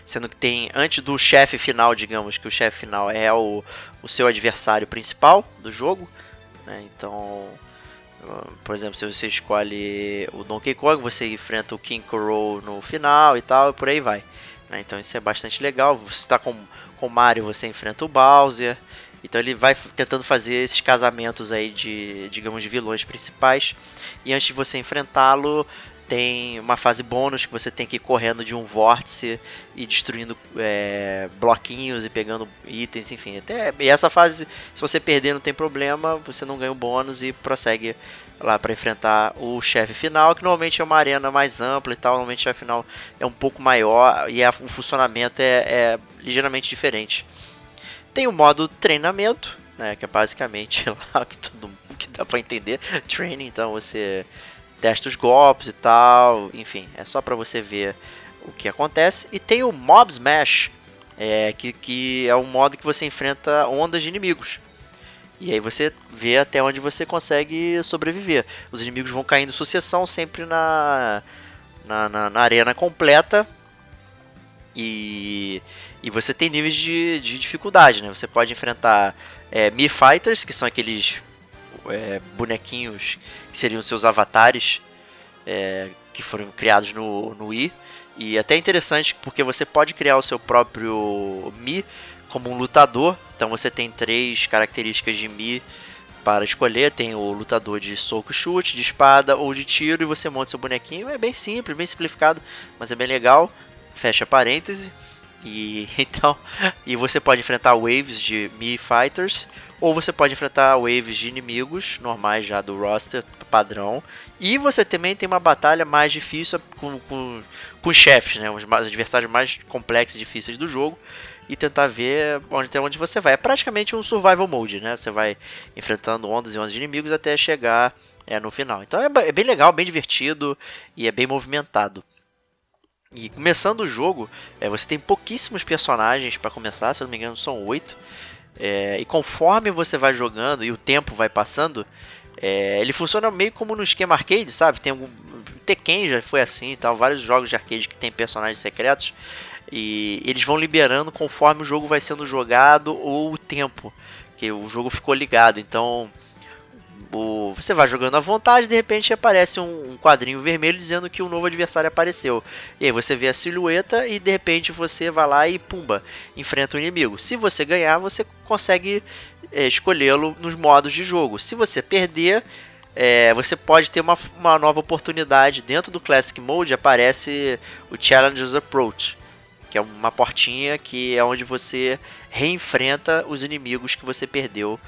sendo que tem antes do chefe final, digamos que o chefe final é o, o seu adversário principal do jogo, né? Então, por exemplo, se você escolhe o Donkey Kong, você enfrenta o King K. no final e tal, e por aí vai. Né? Então isso é bastante legal. Você está com com Mario, você enfrenta o Bowser. Então ele vai tentando fazer esses casamentos aí de, digamos, de vilões principais. E antes de você enfrentá-lo, tem uma fase bônus que você tem que ir correndo de um vórtice e destruindo é, bloquinhos e pegando itens, enfim. Até, e essa fase, se você perder, não tem problema, você não ganha o bônus e prossegue lá para enfrentar o chefe final, que normalmente é uma arena mais ampla e tal. Normalmente o chefe final é um pouco maior e a, o funcionamento é, é ligeiramente diferente. Tem o modo treinamento, né, que é basicamente *laughs* lá que todo que dá para entender, training, então você testa os golpes e tal, enfim, é só para você ver o que acontece. E tem o Mob Smash, é, que, que é um modo que você enfrenta ondas de inimigos. E aí você vê até onde você consegue sobreviver. Os inimigos vão caindo sucessão sempre na, na, na, na arena completa. E, e você tem níveis de, de dificuldade, né? Você pode enfrentar é, Mi Fighters, que são aqueles é, bonequinhos que seriam seus avatares é, que foram criados no, no Wii. E até interessante porque você pode criar o seu próprio Mi como um lutador. Então você tem três características de Mi para escolher. Tem o lutador de soco chute, de espada ou de tiro. E você monta seu bonequinho. É bem simples, bem simplificado, mas é bem legal. Fecha parêntese. E *laughs* então, e você pode enfrentar waves de Mi Fighters ou você pode enfrentar waves de inimigos normais já do roster padrão. E você também tem uma batalha mais difícil com, com, com chefes, né? Os adversários mais complexos e difíceis do jogo. E tentar ver onde, até onde você vai. É praticamente um survival mode, né? Você vai enfrentando ondas e ondas de inimigos até chegar é, no final. Então é, é bem legal, bem divertido e é bem movimentado. E começando o jogo, é, você tem pouquíssimos personagens para começar, se não me engano são oito. É, e conforme você vai jogando e o tempo vai passando, é, ele funciona meio como no esquema arcade, sabe? Tem algum. Tekken já foi assim e tal, vários jogos de arcade que tem personagens secretos. E eles vão liberando conforme o jogo vai sendo jogado ou o tempo que o jogo ficou ligado. Então o, você vai jogando à vontade, de repente aparece um, um, quadrinho vermelho dizendo que um novo adversário apareceu. E aí você vê a silhueta e de repente você vai lá e pumba, enfrenta o inimigo. Se você ganhar, você consegue é, escolhê-lo nos modos de jogo. Se você perder, é, você pode ter uma, uma nova oportunidade. Dentro do Classic Mode aparece o Challengers Approach, que é uma portinha que é onde você reenfrenta os inimigos que você perdeu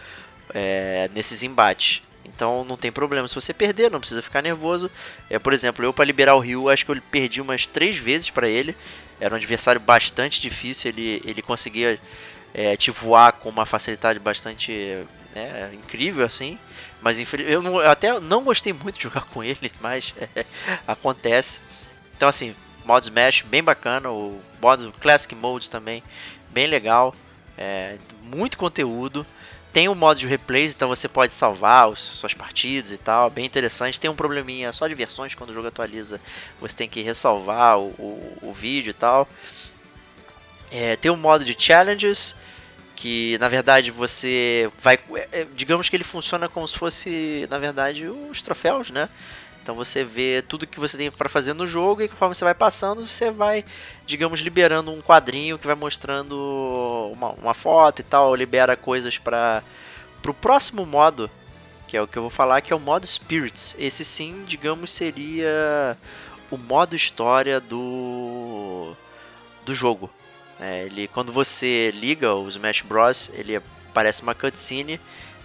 é, nesses embates. Então não tem problema se você perder, não precisa ficar nervoso. É, por exemplo, eu para liberar o Ryu, acho que eu perdi umas três vezes para ele. Era um adversário bastante difícil, ele, ele conseguia é, te voar com uma facilidade bastante né, incrível assim. Mas eu, não, eu, até não gostei muito de jogar *laughs* com ele, mas é, *laughs* acontece. Então assim, modo Smash bem bacana, o modo Classic Modes também bem legal, é, muito conteúdo. Tem o um modo de replays, então você pode salvar os, suas partidas e tal, bem interessante. Tem um probleminha só de versões, quando o jogo atualiza, você tem que ressalvar o, o, o vídeo e tal. É, tem um modo de challenges, que na verdade você vai. É, digamos que ele funciona como se fosse, na verdade, os troféus, né? Então você vê tudo que você tem para fazer no jogo e conforme você vai passando, você vai, digamos, liberando um quadrinho que vai mostrando uma, uma foto e tal, libera coisas para o próximo modo, que é o que eu vou falar, que é o modo Spirits. Esse sim, digamos, seria o modo história do do jogo. É, ele, quando você liga o Smash Bros, ele aparece uma cutscene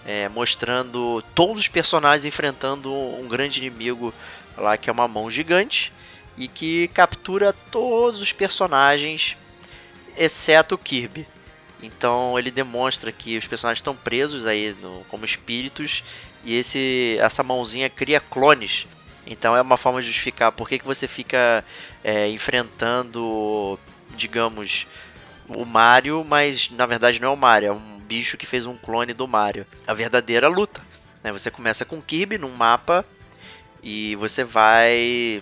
é, mostrando todos os personagens enfrentando um grande inimigo lá que é uma mão gigante e que captura todos os personagens exceto o Kirby. Então ele demonstra que os personagens estão presos aí no, como espíritos e esse essa mãozinha cria clones. Então é uma forma de justificar por que, que você fica é, enfrentando, digamos, o Mario, mas na verdade não é o Mario, é um bicho que fez um clone do Mario. A verdadeira luta. Né? Você começa com Kirby num mapa e você vai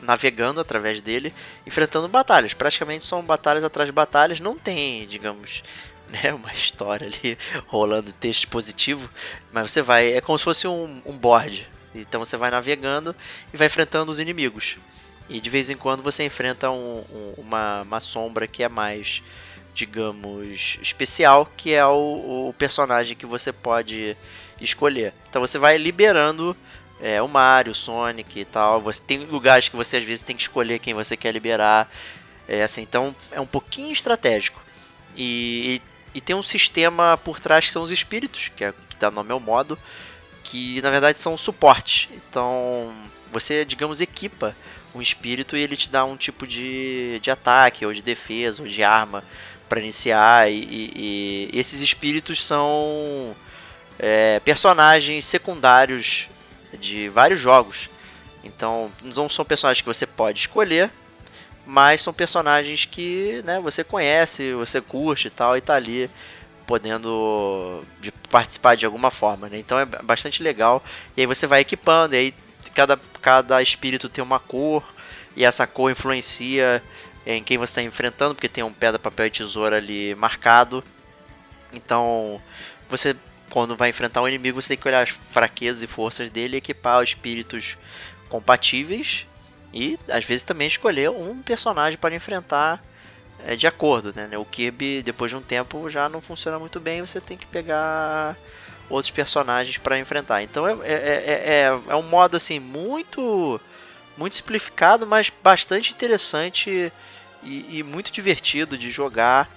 navegando através dele, enfrentando batalhas. Praticamente são batalhas atrás de batalhas. Não tem, digamos, *laughs* né, uma história ali *laughs* rolando texto positivo, mas você vai. É como se fosse um, um board. Então você vai navegando e vai enfrentando os inimigos. E de vez em quando você enfrenta um, um, uma, uma sombra que é mais digamos, especial, que é o, o personagem que você pode escolher. Então você vai liberando é, o Mario, o Sonic e tal. Você tem lugares que você às vezes tem que escolher quem você quer liberar. É, assim, então é um pouquinho estratégico. E, e, e, tem um sistema por trás que são os espíritos, que, é, que dá nome ao modo, que na verdade são suportes. Então você, digamos, equipa um espírito e ele te dá um tipo de, de ataque, ou de defesa, ou de arma para iniciar. E, e, e, esses espíritos são é, personagens secundários de vários jogos. Então, não são personagens que você pode escolher, mas são personagens que né, você conhece, você curte e tal, e tá ali podendo de participar de alguma forma. Né? Então é bastante legal. E aí você vai equipando, e aí cada, cada espírito tem uma cor, e essa cor influencia em quem você está enfrentando, porque tem um pedra, papel e tesoura ali marcado. Então, você quando vai enfrentar um inimigo, você tem que olhar as fraquezas e forças dele, equipar espíritos compatíveis e às vezes também escolher um personagem para enfrentar é, de acordo, né? O Kirby depois de um tempo já não funciona muito bem, você tem que pegar outros personagens para enfrentar. Então é, é, é, é, é um modo assim muito muito simplificado, mas bastante interessante e, e muito divertido de jogar.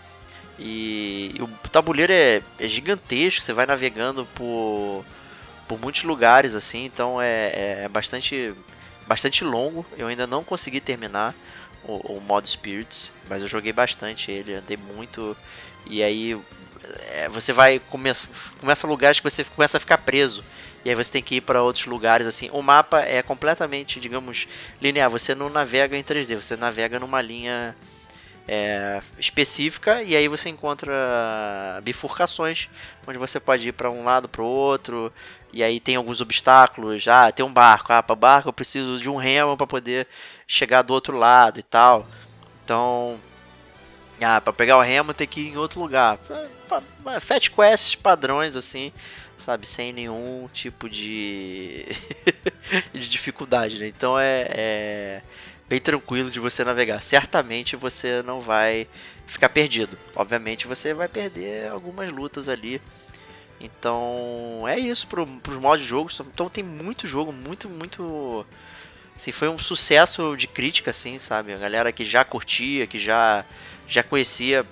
E, e o tabuleiro é, é, gigantesco, você vai navegando por, por muitos lugares assim, então é, é bastante, bastante longo. Eu ainda não consegui terminar o, o modo Spirits, mas eu joguei bastante ele, andei muito. E aí é, você vai come, começa lugares que você começa a ficar preso. E aí você tem que ir para outros lugares assim. O mapa é completamente, digamos, linear. Você não navega em 3D, você navega numa linha é, específica e aí você encontra bifurcações onde você pode ir para um lado para o outro e aí tem alguns obstáculos ah tem um barco ah para barco eu preciso de um remo para poder chegar do outro lado e tal então ah para pegar o remo tem que ir em outro lugar fat quests padrões assim sabe, sem nenhum tipo de, *laughs* de dificuldade, né? Então é, é, bem tranquilo de você navegar. Certamente você não vai ficar perdido. Obviamente você vai perder algumas lutas ali. Então é isso para os modos de jogo. Então tem muito jogo, muito, muito. Assim, foi um sucesso de crítica, assim, sabe? A galera que já curtia, que já, já conhecia,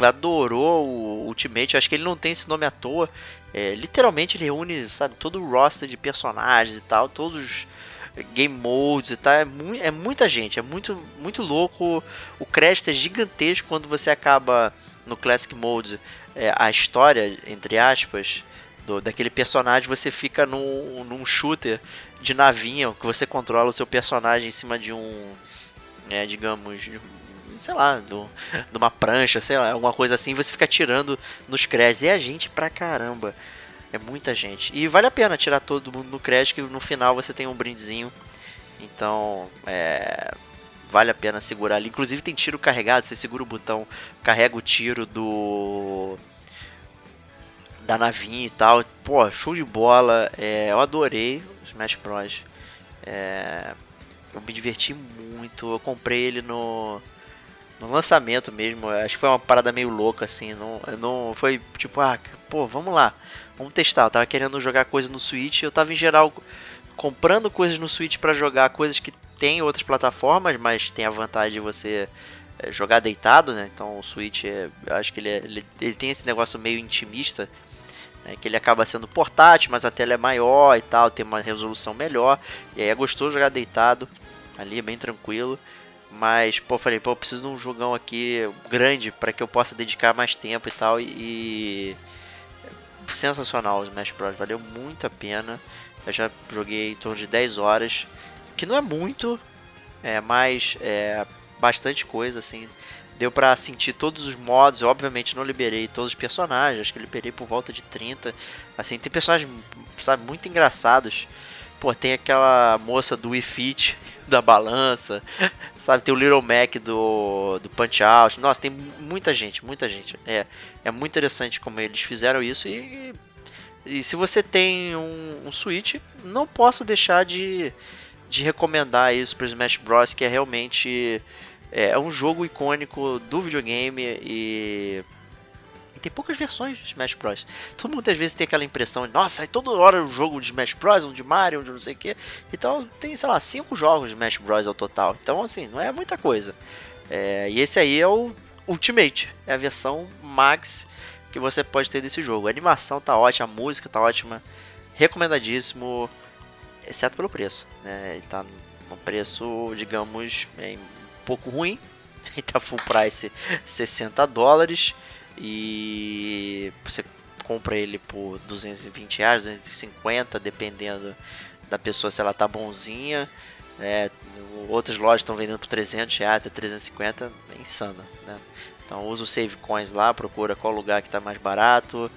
adorou o Ultimate. Acho que ele não tem esse nome à toa. É, literalmente ele reúne, sabe, todo o roster de personagens e tal, todos os game modes e tal. É, mu é muita gente, é muito, muito louco. O crédito é gigantesco quando você acaba no Classic Mode. É, a história, entre aspas, do, daquele personagem, você fica num, num shooter de navinha, que você controla o seu personagem em cima de um, é, digamos, sei lá, do, de uma prancha, sei lá, alguma coisa assim, você fica tirando nos créditos. E é gente pra caramba. É muita gente. E vale a pena tirar todo mundo no crédito, que no final você tem um brindezinho. Então, é. vale a pena segurar ali. Inclusive tem tiro carregado, você segura o botão, carrega o tiro do da navinha e tal. Pô, show de bola. É, eu adorei o Smash Bros. É, eu me diverti muito. Eu comprei ele no, no lançamento mesmo. Acho que foi uma parada meio louca assim. Não, não foi tipo, ah, pô, vamos lá, vamos testar. Eu tava querendo jogar coisa no Switch. Eu tava em geral comprando coisas no Switch para jogar coisas que tem outras plataformas, mas tem a vantagem de você é, jogar deitado, né? Então o Switch, é, acho que ele, é, ele, ele, tem esse negócio meio intimista, né? que ele acaba sendo portátil, mas a tela é maior e tal, tem uma resolução melhor, e aí é gostoso jogar deitado, ali é bem tranquilo. Mas, pô, falei, pô, eu preciso de um jogão aqui grande para que eu possa dedicar mais tempo e tal. E. Sensacional o Smash Bros. Valeu muito a pena. Eu já joguei em torno de 10 horas que não é muito, é mais é bastante coisa assim. Deu pra sentir todos os modos, eu, obviamente não liberei todos os personagens, acho que liberei por volta de 30. Assim, tem personagens, sabe, muito engraçados. Pô, tem aquela moça do Wii Fit, *laughs* da balança, sabe? Tem o Little Mac do, do Punch Out. Nossa, tem muita gente, muita gente. É, é muito interessante como eles fizeram isso e, e se você tem um, um Switch, não posso deixar de de recomendar isso para Smash Bros, que é realmente é, é, um jogo icônico do videogame e, e tem poucas versões de Smash Bros. Mundo às vezes tem aquela impressão de, nossa, é toda hora um jogo de Smash Bros, um de Mario, um de não sei o que. Então tem, sei lá, cinco jogos de Smash Bros ao total. Então assim, não é muita coisa. É, e esse aí é o Ultimate, é a versão Max que você pode ter desse jogo. A animação tá ótima, a música tá ótima, recomendadíssimo exceto pelo preço. Né? Ele está num preço, digamos, um pouco ruim. *laughs* Ele tá full price 60 dólares e você compra ele por 220 reais, 250, dependendo da pessoa se ela tá bonzinha. É, outras lojas estão vendendo por 300 reais até 350, é insano, né? Então usa o Save Coins lá, procura qual lugar que está mais barato.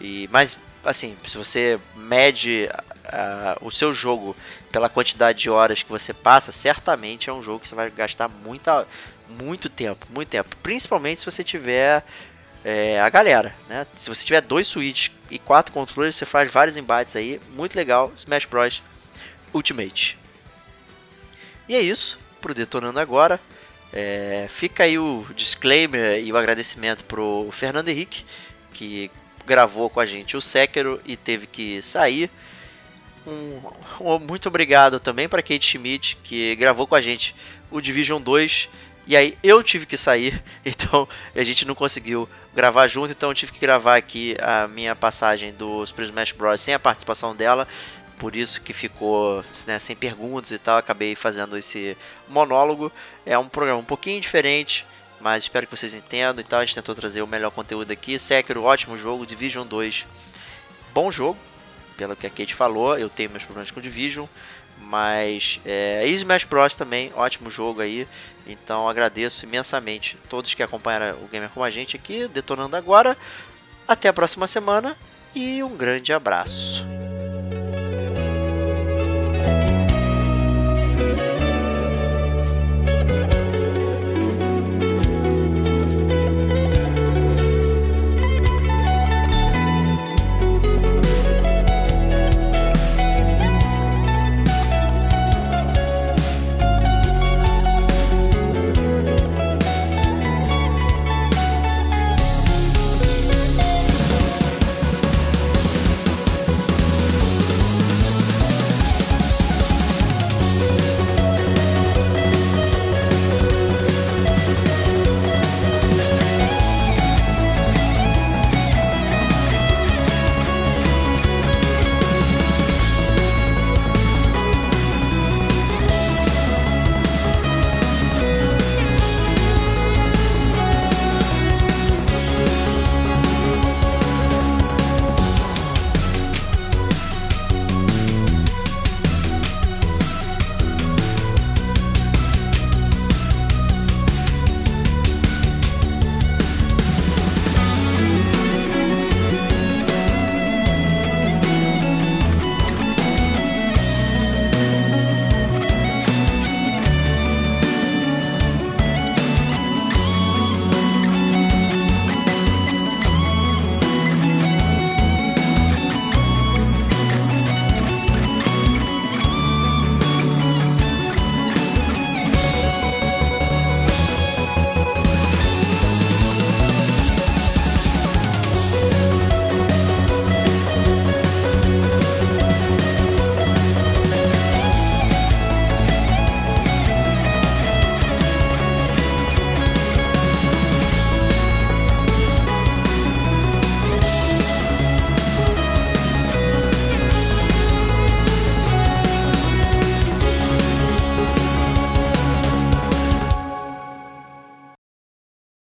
E, mas assim, se você mede uh, o seu jogo pela quantidade de horas que você passa, certamente é um jogo que você vai gastar muita, muito tempo, muito tempo. Principalmente se você tiver é, a galera, né? Se você tiver dois Switch e quatro controles, você faz vários embates aí, muito legal. Smash Bros Ultimate. E é isso, pro Detonando Agora. É, fica aí o disclaimer e o agradecimento pro Fernando Henrique, que gravou com a gente o Sekiro e teve que sair. Um, um muito obrigado também para Kate Schmidt, que gravou com a gente o Division 2. E aí eu tive que sair, *laughs* então a gente não conseguiu gravar junto, então eu tive que gravar aqui a minha passagem do Super Smash Bros. sem a participação dela. Por isso que ficou né, sem perguntas e tal, acabei fazendo esse monólogo. É um programa um pouquinho diferente, mas espero que vocês entendam e tal. A gente tentou trazer o melhor conteúdo aqui. Sekiro, ótimo jogo. Division 2, bom jogo. Pelo que a Kate falou, eu tenho meus problemas com Division. Mas é, e Smash Bros também, ótimo jogo aí. Então agradeço imensamente todos que acompanharam o Gamer com a gente aqui, detonando agora. Até a próxima semana e um grande abraço.